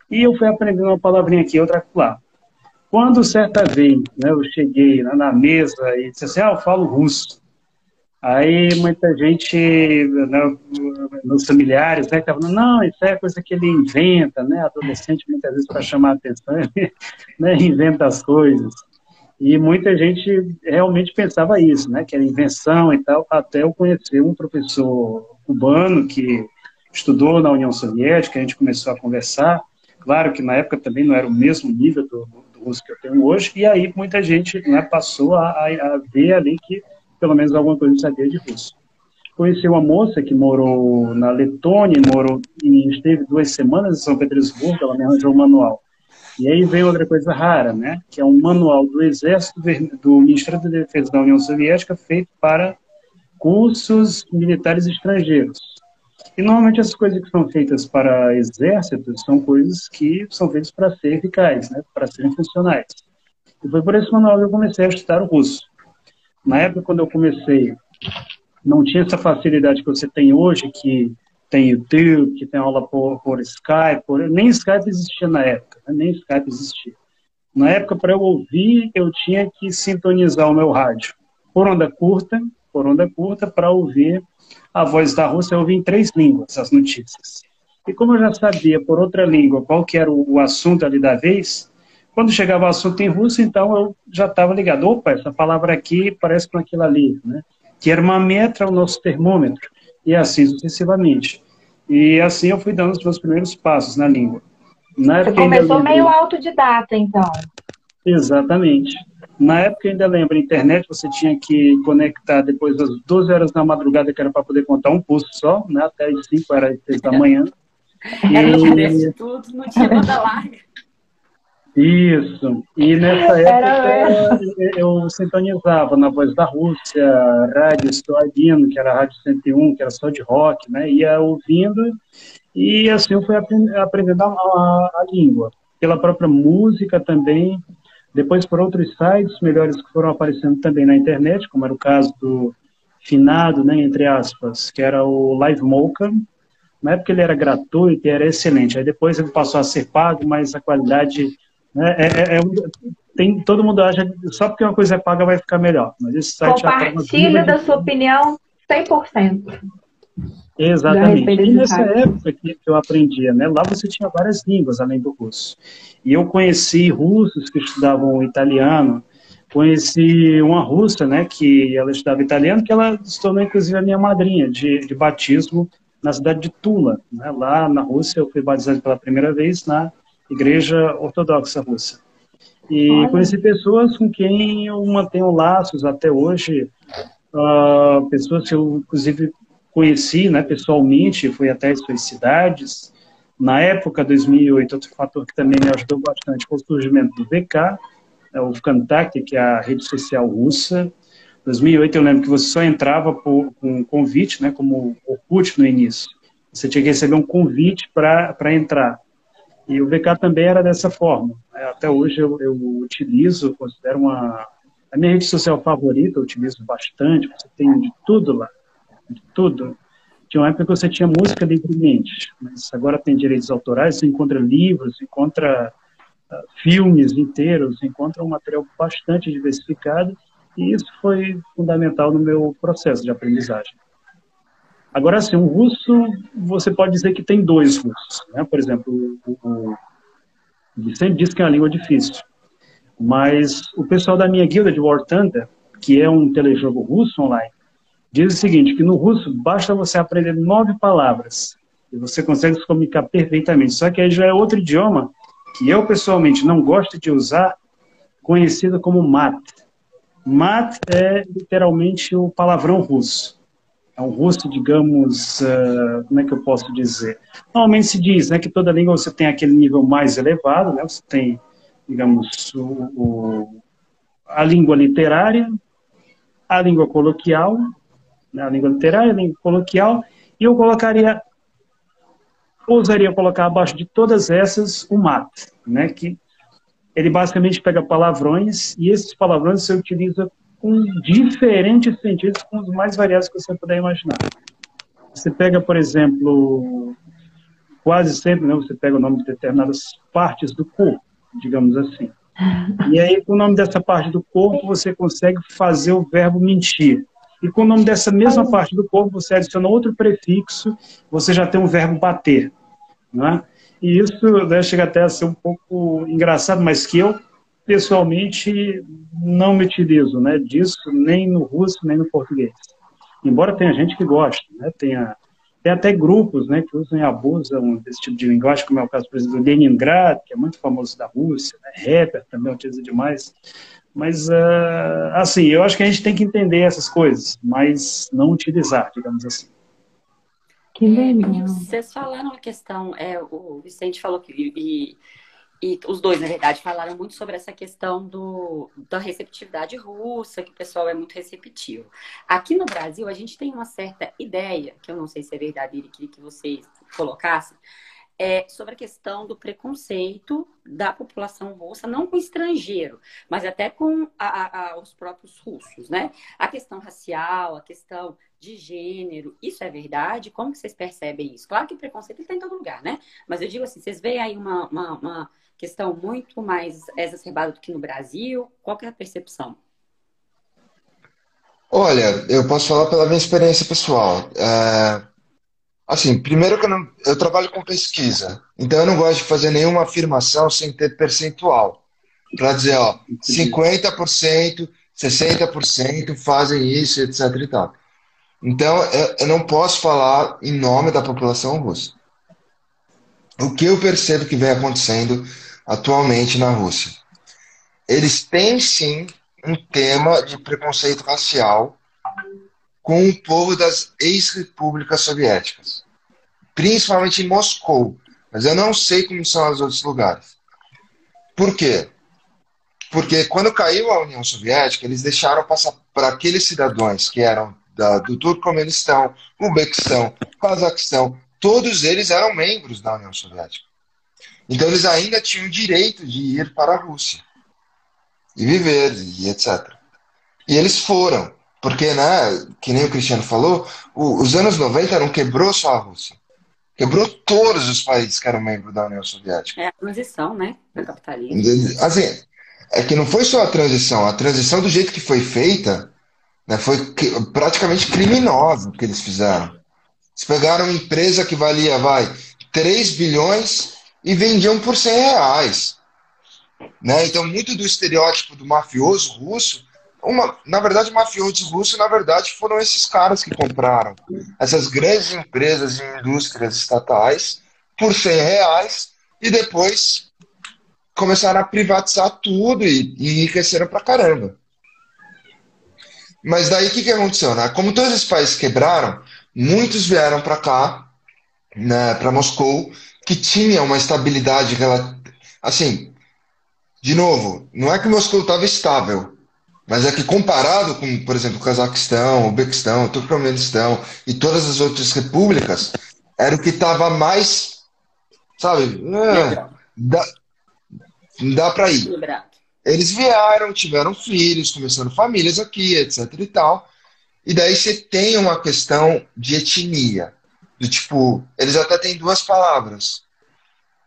e eu fui aprendendo uma palavrinha aqui, outra lá. Quando certa vez né, eu cheguei na mesa e disse assim, ah, eu falo russo. Aí muita gente, né, meus familiares, né, estavam falando, não, isso é coisa que ele inventa, né, adolescente muitas vezes para chamar a atenção, né, inventa as coisas. E muita gente realmente pensava isso, né, que era invenção e tal, até eu conhecer um professor cubano que estudou na União Soviética, a gente começou a conversar. Claro que na época também não era o mesmo nível do, russo que eu tenho hoje, e aí muita gente né, passou a, a, ver ali que pelo menos alguma coisa sabia de russo. Conheci uma moça que morou na Letônia, morou e esteve duas semanas em São Petersburgo, ela me arranjou um manual e aí vem outra coisa rara, né? Que é um manual do Exército do Ministério da Defesa da União Soviética feito para cursos militares estrangeiros. E normalmente essas coisas que são feitas para exércitos são coisas que são feitas para ser eficazes, né? Para serem funcionais. E foi por esse manual que eu comecei a estudar o russo. Na época, quando eu comecei, não tinha essa facilidade que você tem hoje, que tem YouTube, que tem aula por, por Skype, por, nem Skype existia na época, né? nem Skype existia. Na época, para eu ouvir, eu tinha que sintonizar o meu rádio por onda curta, por onda curta, para ouvir a voz da Rússia, eu ouvi em três línguas as notícias. E como eu já sabia por outra língua qual que era o, assunto ali da vez, quando chegava o assunto em russo, então eu já estava ligado. Opa, essa palavra aqui parece com aquilo ali, né? Termometro é o nosso termômetro e assim sucessivamente. E assim eu fui dando os meus primeiros passos na língua. Na Você começou meio autodidata, então. Exatamente. Na época ainda lembro, a internet você tinha que conectar depois das 12 horas da madrugada, que era para poder contar um pulso só, né? até as 5 era as 6 da manhã. Era e... tudo, não tinha banda larga. Isso. E nessa época eu sintonizava na Voz da Rússia, Rádio Stoadino, que era a Rádio 101, que era só de rock, né? Ia ouvindo e assim eu fui aprendendo a, a, a língua. Pela própria música também, depois por outros sites melhores que foram aparecendo também na internet, como era o caso do finado, né, entre aspas, que era o Live Mocha. Na época ele era gratuito e era excelente. Aí depois ele passou a ser pago, mas a qualidade é, é, é, tem, todo mundo acha que só porque uma coisa é paga vai ficar melhor. Mas esse site Compartilha da sua opinião 100%. Exatamente. E nessa época que eu aprendia, né, lá você tinha várias línguas além do russo. E eu conheci russos que estudavam italiano, conheci uma russa, né, que ela estudava italiano, que ela se tornou inclusive a minha madrinha de, de batismo na cidade de Tula. Né? Lá na Rússia eu fui batizado pela primeira vez na Igreja Ortodoxa Russa. E Olha. conheci pessoas com quem eu mantenho laços até hoje, uh, pessoas que eu, inclusive, conheci né, pessoalmente, fui até as suas cidades. Na época, 2008, outro fator que também me ajudou bastante foi o surgimento do VK, é o Vkontakte, que é a rede social russa. 2008, eu lembro que você só entrava por, com um convite, né, como o Orkut no início. Você tinha que receber um convite para entrar. E o VK também era dessa forma. É, até hoje eu, eu utilizo, considero uma a minha rede social favorita, eu utilizo bastante, você tem de tudo lá, tudo. Tinha uma época que você tinha música livremente, mas agora tem direitos autorais, você encontra livros, encontra uh, filmes inteiros, encontra um material bastante diversificado, e isso foi fundamental no meu processo de aprendizagem. Agora, assim, o russo, você pode dizer que tem dois russos. Né? Por exemplo, o, o, ele sempre diz que é uma língua difícil. Mas o pessoal da minha guilda de War Thunder, que é um telejogo russo online, diz o seguinte, que no russo basta você aprender nove palavras e você consegue se comunicar perfeitamente. Só que aí já é outro idioma que eu pessoalmente não gosto de usar, conhecido como mat. Mat é literalmente o palavrão russo. É um russo, digamos, uh, como é que eu posso dizer? Normalmente se diz né, que toda língua você tem aquele nível mais elevado, né? você tem, digamos, o, o, a língua literária, a língua coloquial, né, a língua literária, a língua coloquial, e eu colocaria, ousaria colocar abaixo de todas essas o mat, né, que ele basicamente pega palavrões e esses palavrões você utiliza com diferentes sentidos, com os mais variados que você puder imaginar. Você pega, por exemplo, quase sempre, né, você pega o nome de determinadas partes do corpo, digamos assim. E aí, com o nome dessa parte do corpo, você consegue fazer o verbo mentir. E com o nome dessa mesma parte do corpo, você adiciona outro prefixo, você já tem um verbo bater. Não é? E isso né, chega até a ser um pouco engraçado, mas que eu, pessoalmente, não me utilizo né, disso, nem no russo, nem no português. Embora tenha gente que goste, né, tenha, tem até grupos né, que usam e abusam desse tipo de linguagem, como é o caso, por exemplo, do Leningrad, que é muito famoso da Rússia, né, rapper também utiliza demais. Mas, uh, assim, eu acho que a gente tem que entender essas coisas, mas não utilizar, digamos assim. Que legal. Vocês falaram a questão, é, o Vicente falou que e, e os dois, na verdade, falaram muito sobre essa questão do, da receptividade russa, que o pessoal é muito receptivo. Aqui no Brasil, a gente tem uma certa ideia, que eu não sei se é verdadeira e queria que vocês colocassem, é, sobre a questão do preconceito da população russa, não com estrangeiro, mas até com a, a, os próprios russos, né? A questão racial, a questão de gênero, isso é verdade? Como que vocês percebem isso? Claro que preconceito está em todo lugar, né? Mas eu digo assim, vocês veem aí uma, uma, uma questão muito mais exacerbada do que no Brasil? Qual que é a percepção? Olha, eu posso falar pela minha experiência pessoal. É, Assim, primeiro que eu, não, eu trabalho com pesquisa, então eu não gosto de fazer nenhuma afirmação sem ter percentual. Para dizer, ó, 50%, 60% fazem isso, etc e tal. Então, eu, eu não posso falar em nome da população russa. O que eu percebo que vem acontecendo atualmente na Rússia? Eles têm sim um tema de preconceito racial com o povo das ex-repúblicas soviéticas, principalmente em Moscou, mas eu não sei como são os outros lugares. Por quê? Porque quando caiu a União Soviética, eles deixaram passar para aqueles cidadãos que eram da, do Turcomenistão, Uzbequistão, Cazaquistão, todos eles eram membros da União Soviética. Então eles ainda tinham o direito de ir para a Rússia e viver e etc. E eles foram. Porque, né, que nem o Cristiano falou, o, os anos 90 não quebrou só a Rússia. Quebrou todos os países que eram membros da União Soviética. É a transição, né? Do capitalismo. Assim, é que não foi só a transição. A transição do jeito que foi feita né, foi praticamente criminosa o que eles fizeram. Eles pegaram uma empresa que valia, vai, 3 bilhões e vendiam por 100 reais. Né? Então, muito do estereótipo do mafioso russo uma, na verdade, mafiosos russos, na verdade, foram esses caras que compraram essas grandes empresas e indústrias estatais por 100 reais e depois começaram a privatizar tudo e, e enriqueceram pra caramba. Mas daí o que, que aconteceu? Né? Como todos esses países quebraram, muitos vieram para cá, né, para Moscou, que tinha uma estabilidade assim. De novo, não é que Moscou estava estável, mas é que comparado com, por exemplo, o Cazaquistão, o Bequistão, o Turcomenistão e todas as outras repúblicas, era o que estava mais, sabe, é, dá, dá para ir. Eles vieram, tiveram filhos, começaram famílias aqui, etc e tal. E daí você tem uma questão de etnia. Do tipo, eles até têm duas palavras.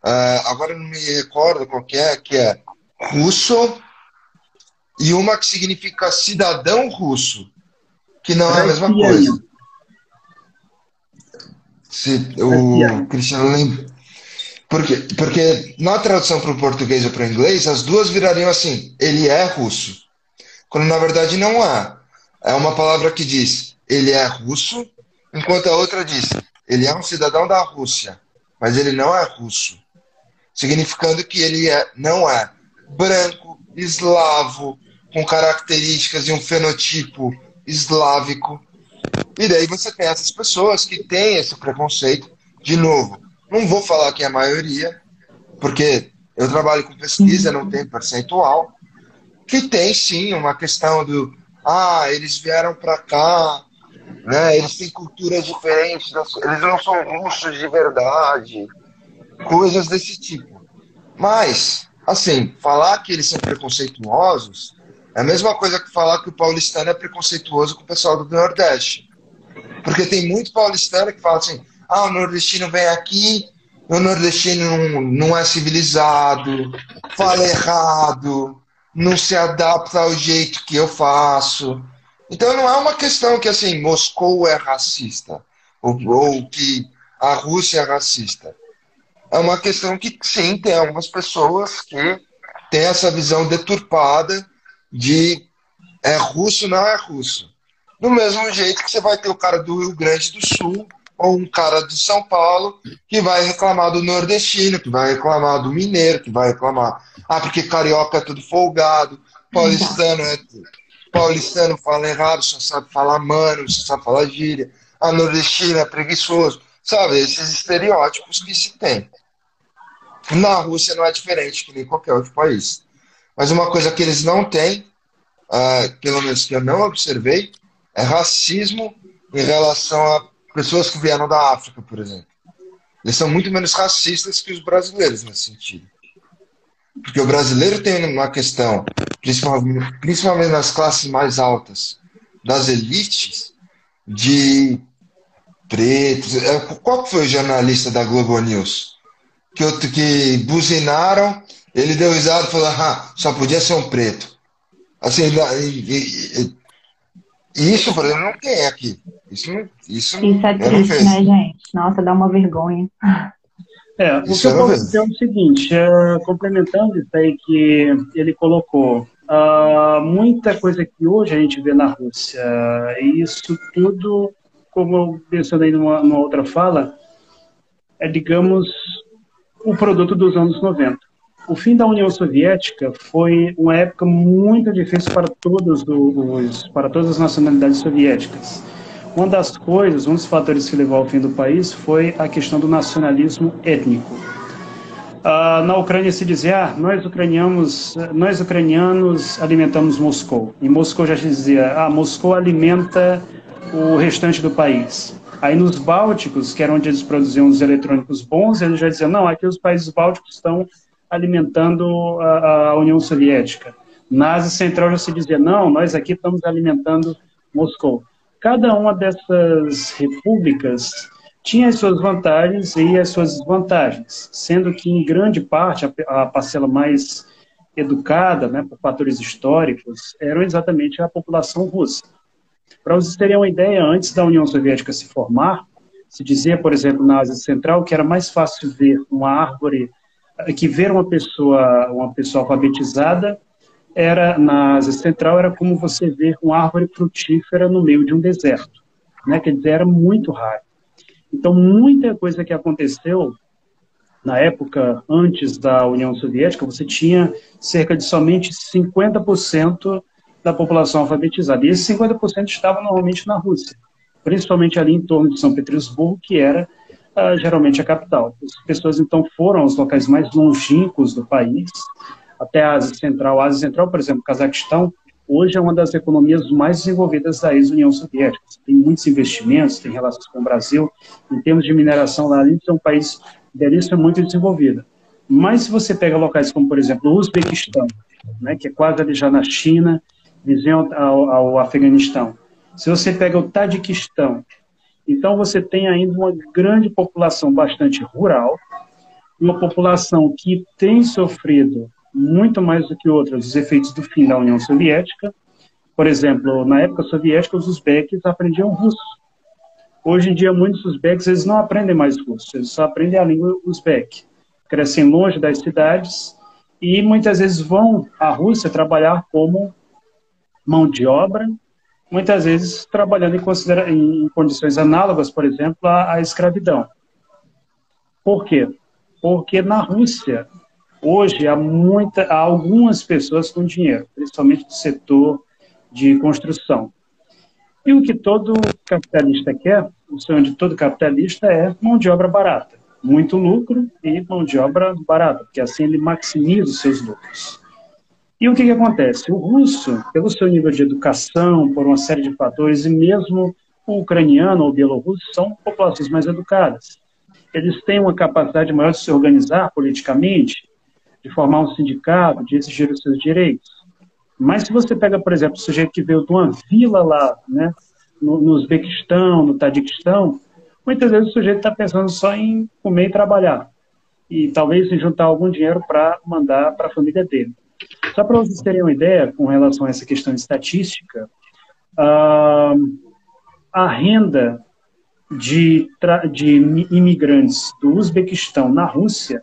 Uh, agora eu não me recordo qual que é, que é russo e uma que significa cidadão russo, que não é a mesma coisa. Se o Cristiano lembra. Porque, porque na tradução para o português ou para o inglês, as duas virariam assim: ele é russo. Quando na verdade não é. É uma palavra que diz ele é russo, enquanto a outra diz, ele é um cidadão da Rússia, mas ele não é russo. Significando que ele é, não é branco, eslavo, com características e um fenotipo eslávico. E daí você tem essas pessoas que têm esse preconceito. De novo, não vou falar que é a maioria, porque eu trabalho com pesquisa, não tem percentual, que tem sim uma questão do ah, eles vieram para cá, né? Eles têm culturas diferentes, eles não são russos de verdade, coisas desse tipo. Mas, assim, falar que eles são preconceituosos é a mesma coisa que falar que o paulistano é preconceituoso com o pessoal do Nordeste. Porque tem muito paulistano que fala assim: ah, o nordestino vem aqui, o nordestino não, não é civilizado, fala errado, não se adapta ao jeito que eu faço. Então não é uma questão que assim, Moscou é racista, ou, ou que a Rússia é racista. É uma questão que sim, tem algumas pessoas que têm essa visão deturpada de é russo, não é russo. Do mesmo jeito que você vai ter o cara do Rio Grande do Sul ou um cara de São Paulo que vai reclamar do nordestino, que vai reclamar do mineiro, que vai reclamar, ah, porque carioca é tudo folgado, paulistano é paulistano fala errado, só sabe falar mano, só sabe falar gíria, a nordestina é preguiçoso, sabe? Esses estereótipos que se tem. Na Rússia não é diferente que nem qualquer outro país. Mas uma coisa que eles não têm, uh, pelo menos que eu não observei, é racismo em relação a pessoas que vieram da África, por exemplo. Eles são muito menos racistas que os brasileiros nesse sentido. Porque o brasileiro tem uma questão, principalmente, nas classes mais altas, das elites, de pretos. É, qual foi o jornalista da Globo News? Que, que buzinaram ele deu risada e falou: ah, só podia ser um preto. Assim, e, e, e isso, por exemplo, não tem aqui. Isso, isso, isso é triste, né, gente? Nossa, dá uma vergonha. É, o que eu posso dizer é o seguinte, é, complementando isso aí que ele colocou, uh, muita coisa que hoje a gente vê na Rússia, isso tudo, como eu mencionei numa, numa outra fala, é, digamos, o produto dos anos 90 o fim da União Soviética foi uma época muito difícil para todos os, para todas as nacionalidades soviéticas. Uma das coisas, um dos fatores que levou ao fim do país foi a questão do nacionalismo étnico. Ah, na Ucrânia se dizia, ah, nós ucranianos, nós ucranianos alimentamos Moscou. E Moscou já dizia, ah, Moscou alimenta o restante do país. Aí nos Bálticos, que era onde eles produziam os eletrônicos bons, eles já diziam, não, aqui os países bálticos estão alimentando a, a União Soviética. Na Ásia Central já se dizia, não, nós aqui estamos alimentando Moscou. Cada uma dessas repúblicas tinha as suas vantagens e as suas desvantagens, sendo que, em grande parte, a, parcela mais educada, né, por fatores históricos, eram exatamente a população russa. Para vocês terem uma ideia, antes da União Soviética se formar, se dizia, por exemplo, na Ásia Central, que era mais fácil ver uma árvore que ver uma pessoa, uma pessoa alfabetizada era na Ásia Central era como você ver uma árvore frutífera no meio de um deserto, né? Dizer, era muito raro. Então, muita coisa que aconteceu na época antes da União Soviética, você tinha cerca de somente 50% da população alfabetizada. E esses 50% estavam normalmente na Rússia, principalmente ali em torno de São Petersburgo, que era uh, geralmente a capital. As pessoas então foram aos locais mais longínquos do país, até a Ásia Central. A Ásia Central, por exemplo, o Cazaquistão, hoje é uma das economias mais desenvolvidas da ex-União Soviética. Tem muitos investimentos, tem relações com o Brasil. Em termos de mineração, lá dentro é um país belíssimo, muito desenvolvido. Mas se você pega locais como, por exemplo, o Uzbequistão, né, que é quase ali já na China, vizinho ao, ao Afeganistão. Se você pega o Tadiquistão, então, você tem ainda uma grande população bastante rural, uma população que tem sofrido muito mais do que outras os efeitos do fim da União Soviética. Por exemplo, na época soviética, os uzbeques aprendiam russo. Hoje em dia, muitos uzbeques eles não aprendem mais russo, eles só aprendem a língua uzbeque. Crescem longe das cidades e muitas vezes vão à Rússia trabalhar como mão de obra muitas vezes trabalhando em, em condições análogas, por exemplo, à, à escravidão. Por quê? Porque na Rússia, hoje, há, muita, há algumas pessoas com dinheiro, principalmente do setor de construção. E o que todo capitalista quer, o sonho de todo capitalista é mão de obra barata. Muito lucro e mão de obra barata, porque assim ele maximiza os seus lucros. E o que, que acontece? O russo, pelo seu nível de educação, por uma série de fatores, e mesmo o ucraniano ou bielorrusso, são populações mais educadas. Eles têm uma capacidade maior de se organizar politicamente, de formar um sindicato, de exigir os seus direitos. Mas se você pega, por exemplo, o sujeito que veio de uma vila lá, né, no, no Uzbequistão, no Tadiquistão, muitas vezes o sujeito está pensando só em comer e trabalhar. E talvez em juntar algum dinheiro para mandar para a família dele. Só para vocês terem uma ideia com relação a essa questão de estatística, uh, a renda de, de imigrantes do Uzbequistão na Rússia,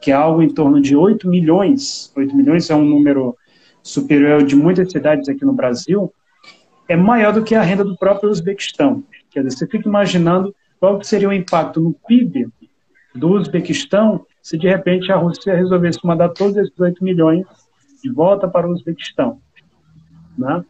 que é algo em torno de 8 milhões, 8 milhões é um número superior de muitas cidades aqui no Brasil, é maior do que a renda do próprio Uzbequistão. Quer dizer, você fica imaginando qual seria o impacto no PIB do Uzbequistão se de repente a Rússia resolvesse mandar todos esses 8 milhões de volta para o Uzbequistão. Né?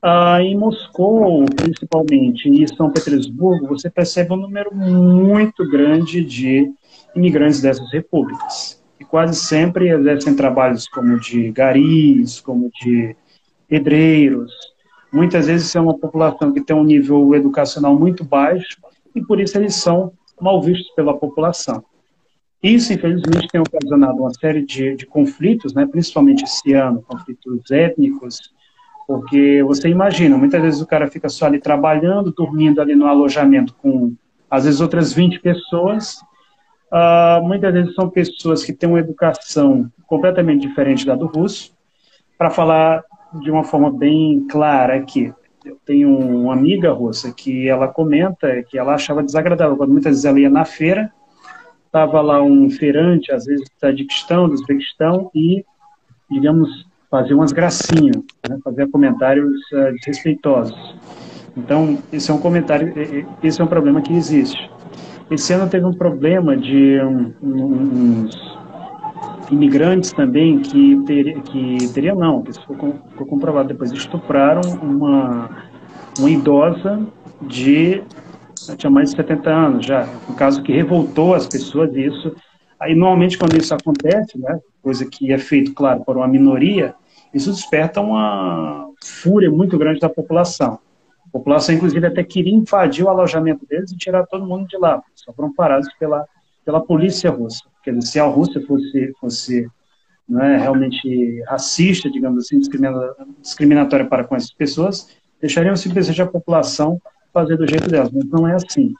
Ah, em Moscou, principalmente, e São Petersburgo, você percebe um número muito grande de imigrantes dessas repúblicas que quase sempre exercem trabalhos como de garis, como de pedreiros. Muitas vezes é uma população que tem um nível educacional muito baixo e por isso eles são mal vistos pela população. Isso, infelizmente, tem ocasionado uma série de, de conflitos, né, principalmente esse ano, conflitos étnicos, porque você imagina, muitas vezes o cara fica só ali trabalhando, dormindo ali no alojamento com, às vezes, outras 20 pessoas, Uh, muitas vezes são pessoas que têm uma educação completamente diferente da do russo. Para falar de uma forma bem clara aqui, eu tenho uma amiga russa que ela comenta que ela achava desagradável quando muitas vezes ela ia na feira, estava lá um feirante, às vezes da Tadiquistão, do Uzbequistão, e, digamos, fazia umas gracinhas, né, fazia comentários uh, desrespeitosos. Então, esse é um comentário, esse é um problema que existe. Esse ano teve um problema de um, um, uns imigrantes também que, ter, que teriam, não, isso ficou comprovado depois, estupraram uma, uma idosa de tinha mais de 70 anos já, um caso que revoltou as pessoas isso. Aí normalmente quando isso acontece, né, coisa que é feito, claro, por uma minoria, isso desperta uma fúria muito grande da população. A população, inclusive, até queria invadir o alojamento deles e tirar todo mundo de lá. Só foram parados pela, pela polícia russa. Quer dizer, se a Rússia fosse, fosse é, realmente racista, digamos assim, discriminatória para com essas pessoas, deixariam simplesmente a população fazer do jeito delas. Mas não é assim.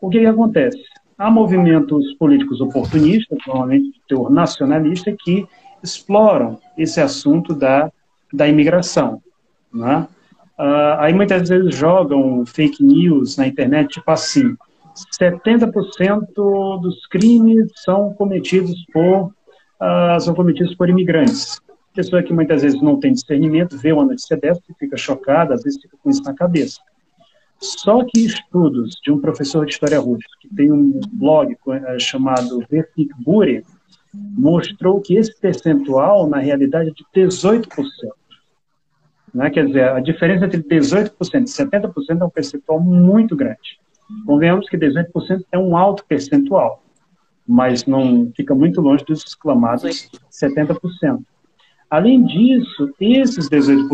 O que, que acontece? Há movimentos políticos oportunistas, normalmente de teor nacionalista, que exploram esse assunto da, da imigração. Né? Uh, aí muitas vezes jogam fake news na internet, tipo assim, 70% dos crimes são cometidos por uh, são cometidos por imigrantes. Pessoa que muitas vezes não tem discernimento, vê uma notícia dessa e fica chocada, às vezes fica com isso na cabeça. Só que estudos de um professor de história russa, que tem um blog uh, chamado Vertik Buri, mostrou que esse percentual, na realidade, é de 18%. Né? Quer dizer, a diferença entre 18% e 70% é um percentual muito grande. Convenhamos que 18% é um alto percentual, mas não fica muito longe dos exclamados 70%. Além disso, esses 18%,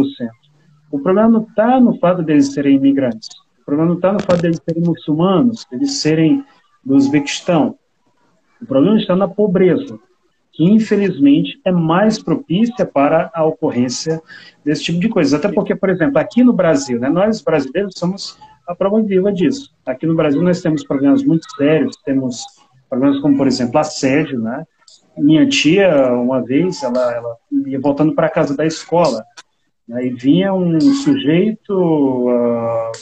o problema não está no fato deles serem imigrantes, o problema não está no fato deles serem muçulmanos, deles serem do Uzbequistão. O problema está na pobreza que infelizmente é mais propícia para a ocorrência desse tipo de coisas. Até porque, por exemplo, aqui no Brasil, né, nós brasileiros somos a prova viva disso. Aqui no Brasil nós temos problemas muito sérios, temos problemas como, por exemplo, assédio, né? Minha tia, uma vez, ela, ela ia voltando para casa da escola, né, e vinha um sujeito, uh,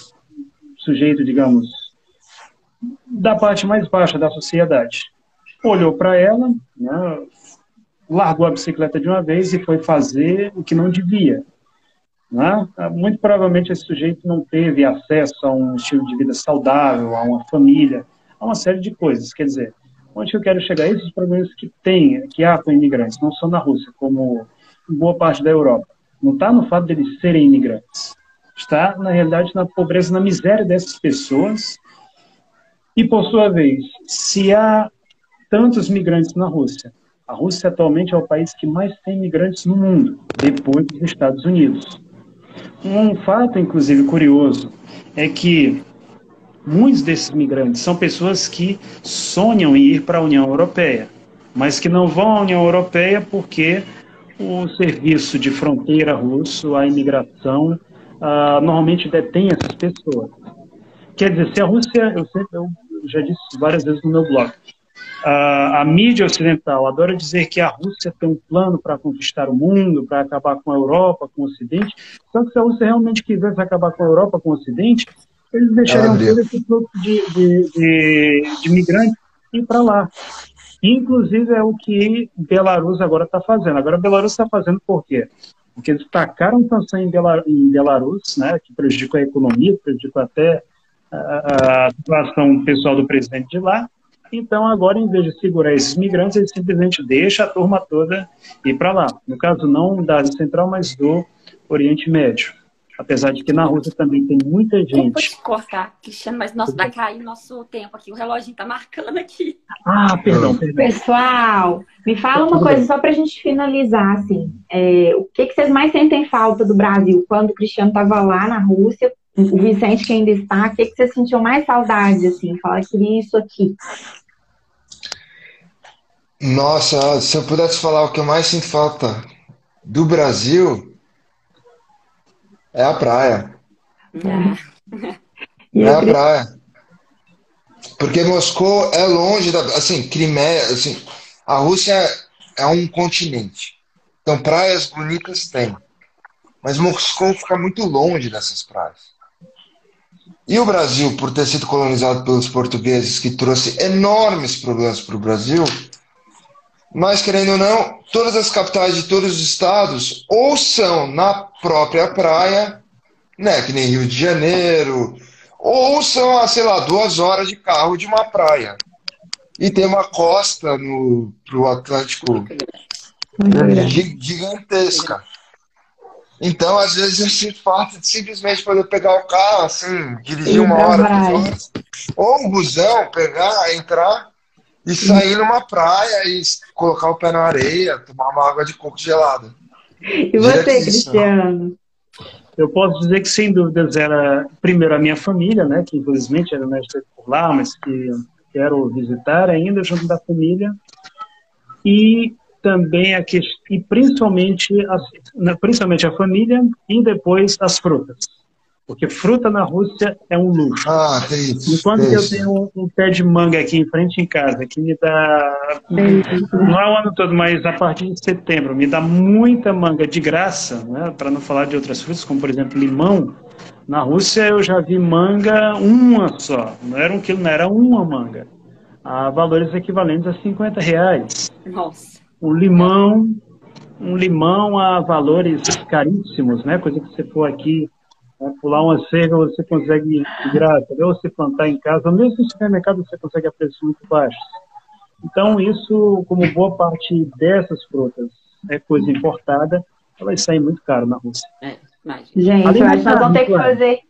sujeito, digamos, da parte mais baixa da sociedade. Olhou para ela, né, largou a bicicleta de uma vez e foi fazer o que não devia. Né? Muito provavelmente esse sujeito não teve acesso a um estilo de vida saudável, a uma família, a uma série de coisas. Quer dizer, onde eu quero chegar? Esses problemas que tem, que há com imigrantes, não só na Rússia, como em boa parte da Europa. Não está no fato deles serem imigrantes. Está, na realidade, na pobreza, na miséria dessas pessoas. E, por sua vez, se há tantos migrantes na Rússia, a Rússia atualmente é o país que mais tem imigrantes no mundo, depois dos Estados Unidos. Um fato, inclusive, curioso é que muitos desses migrantes são pessoas que sonham em ir para a União Europeia, mas que não vão à União Europeia porque o serviço de fronteira russo, a imigração, uh, normalmente detém essas pessoas. Quer dizer, se a Rússia, eu, sempre, eu já disse várias vezes no meu blog, uh, a mídia ocidental adora dizer que a Rússia tem um plano para conquistar o mundo, para acabar com a Europa, com o Ocidente, só que se a Rússia realmente quisesse acabar com a Europa, com o Ocidente, eles deixariam todo esse fluxo de, de, de, de migrantes ir para lá. Inclusive é o que Belarus agora está fazendo. Agora Belarus está fazendo por quê? Porque eles tacaram sanção em, em Belarus, né, que prejudicou a economia, prejudicou até a, a situação pessoal do presidente de lá. Então, agora, em vez de segurar esses migrantes, eles simplesmente deixam a turma toda ir para lá. No caso, não da Ásia Central, mas do Oriente Médio. Apesar de que na Rússia também tem muita gente. Vou te cortar, Cristiano, mas nosso, vai cair nosso tempo aqui. O relógio está marcando aqui. Ah, perdão, perdão. Pessoal, me fala uma coisa só para a gente finalizar, assim. É, o que, que vocês mais sentem falta do Brasil? Quando o Cristiano estava lá na Rússia, o Vicente que ainda está, o que, que vocês sentiam mais saudade, assim? Fala, queria isso aqui. Nossa, se eu pudesse falar o que eu mais sinto falta do Brasil, é a praia. É, é a praia. Porque Moscou é longe da. Assim, Crimeia. Assim, a Rússia é um continente. Então, praias bonitas tem. Mas Moscou fica muito longe dessas praias. E o Brasil, por ter sido colonizado pelos portugueses, que trouxe enormes problemas para o Brasil, mas querendo ou não, todas as capitais de todos os estados ou são na própria praia, né, que nem Rio de Janeiro, ou são a, sei lá, duas horas de carro de uma praia. E tem uma costa no pro Atlântico gigantesca. Então, às vezes, eu sinto falta de simplesmente poder pegar o carro, assim, dirigir uma hora, duas horas, ou um busão, pegar, entrar e sair numa praia e colocar o pé na areia, tomar uma água de coco gelada. E você, Cristiano? Eu posso dizer que, sem dúvidas, era primeiro a minha família, né, que infelizmente era médica por lá, mas que quero visitar ainda junto da família. E também a e principalmente, a, principalmente a família e depois as frutas. Porque fruta na Rússia é um luxo. Ah, tem isso. Enquanto tem eu tenho um, um, pé de manga aqui em frente em casa, que me dá. Não é o ano todo, mas a partir de setembro, me dá muita manga de graça, né, para não falar de outras frutas, como por exemplo limão. Na Rússia eu já vi manga uma só. Não era um quilo, não era uma manga. A valores equivalentes a 50 reais. Nossa. Um limão, um limão a valores caríssimos, né? Coisa que você for aqui né? Pular uma cerca você consegue de graça, ou se plantar em casa, mesmo no supermercado você consegue a preços muito baixos. Então, isso, como boa parte dessas frutas é coisa importada, elas saem muito caro na Rússia. É, Gente, Além eu acho que nós vamos ter que fazer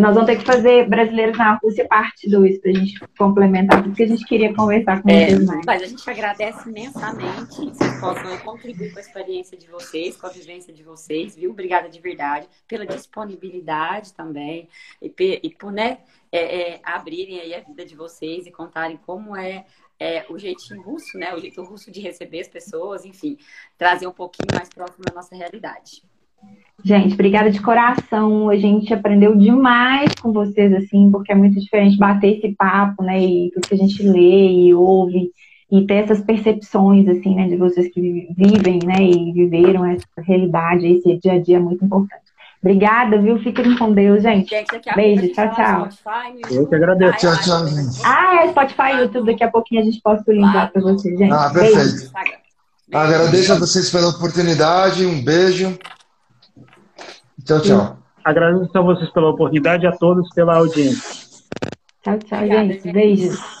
nós vamos ter que fazer Brasileiros na Rússia parte 2 para a gente complementar, porque a gente queria conversar com é, vocês mais. Mas a gente agradece imensamente que vocês possam contribuir com a experiência de vocês, com a vivência de vocês, viu? Obrigada de verdade pela disponibilidade também e, e por né, é, é, abrirem aí a vida de vocês e contarem como é é, o jeitinho russo, né? O jeito russo de receber as pessoas, enfim, trazer um pouquinho mais próximo da nossa realidade. Gente, obrigada de coração. A gente aprendeu demais com vocês, assim, porque é muito diferente bater esse papo, né? E tudo que a gente lê e ouve e ter essas percepções, assim, né? De vocês que vivem, né? E viveram essa realidade, esse dia a dia é muito importante. Obrigada, viu? Fiquem com Deus, gente. gente Beijo, tchau, tchau. Eu que agradeço. Tchau, tchau, gente. Ah, é Spotify e YouTube. Daqui a pouquinho a gente posta o link lá pra vocês, gente. Ah, perfeito. Beijo. Agradeço a vocês pela oportunidade. Um beijo. Tchau, tchau. Agradeço a vocês pela oportunidade e a todos pela audiência. Tchau, tchau, Obrigada, gente. Beijos.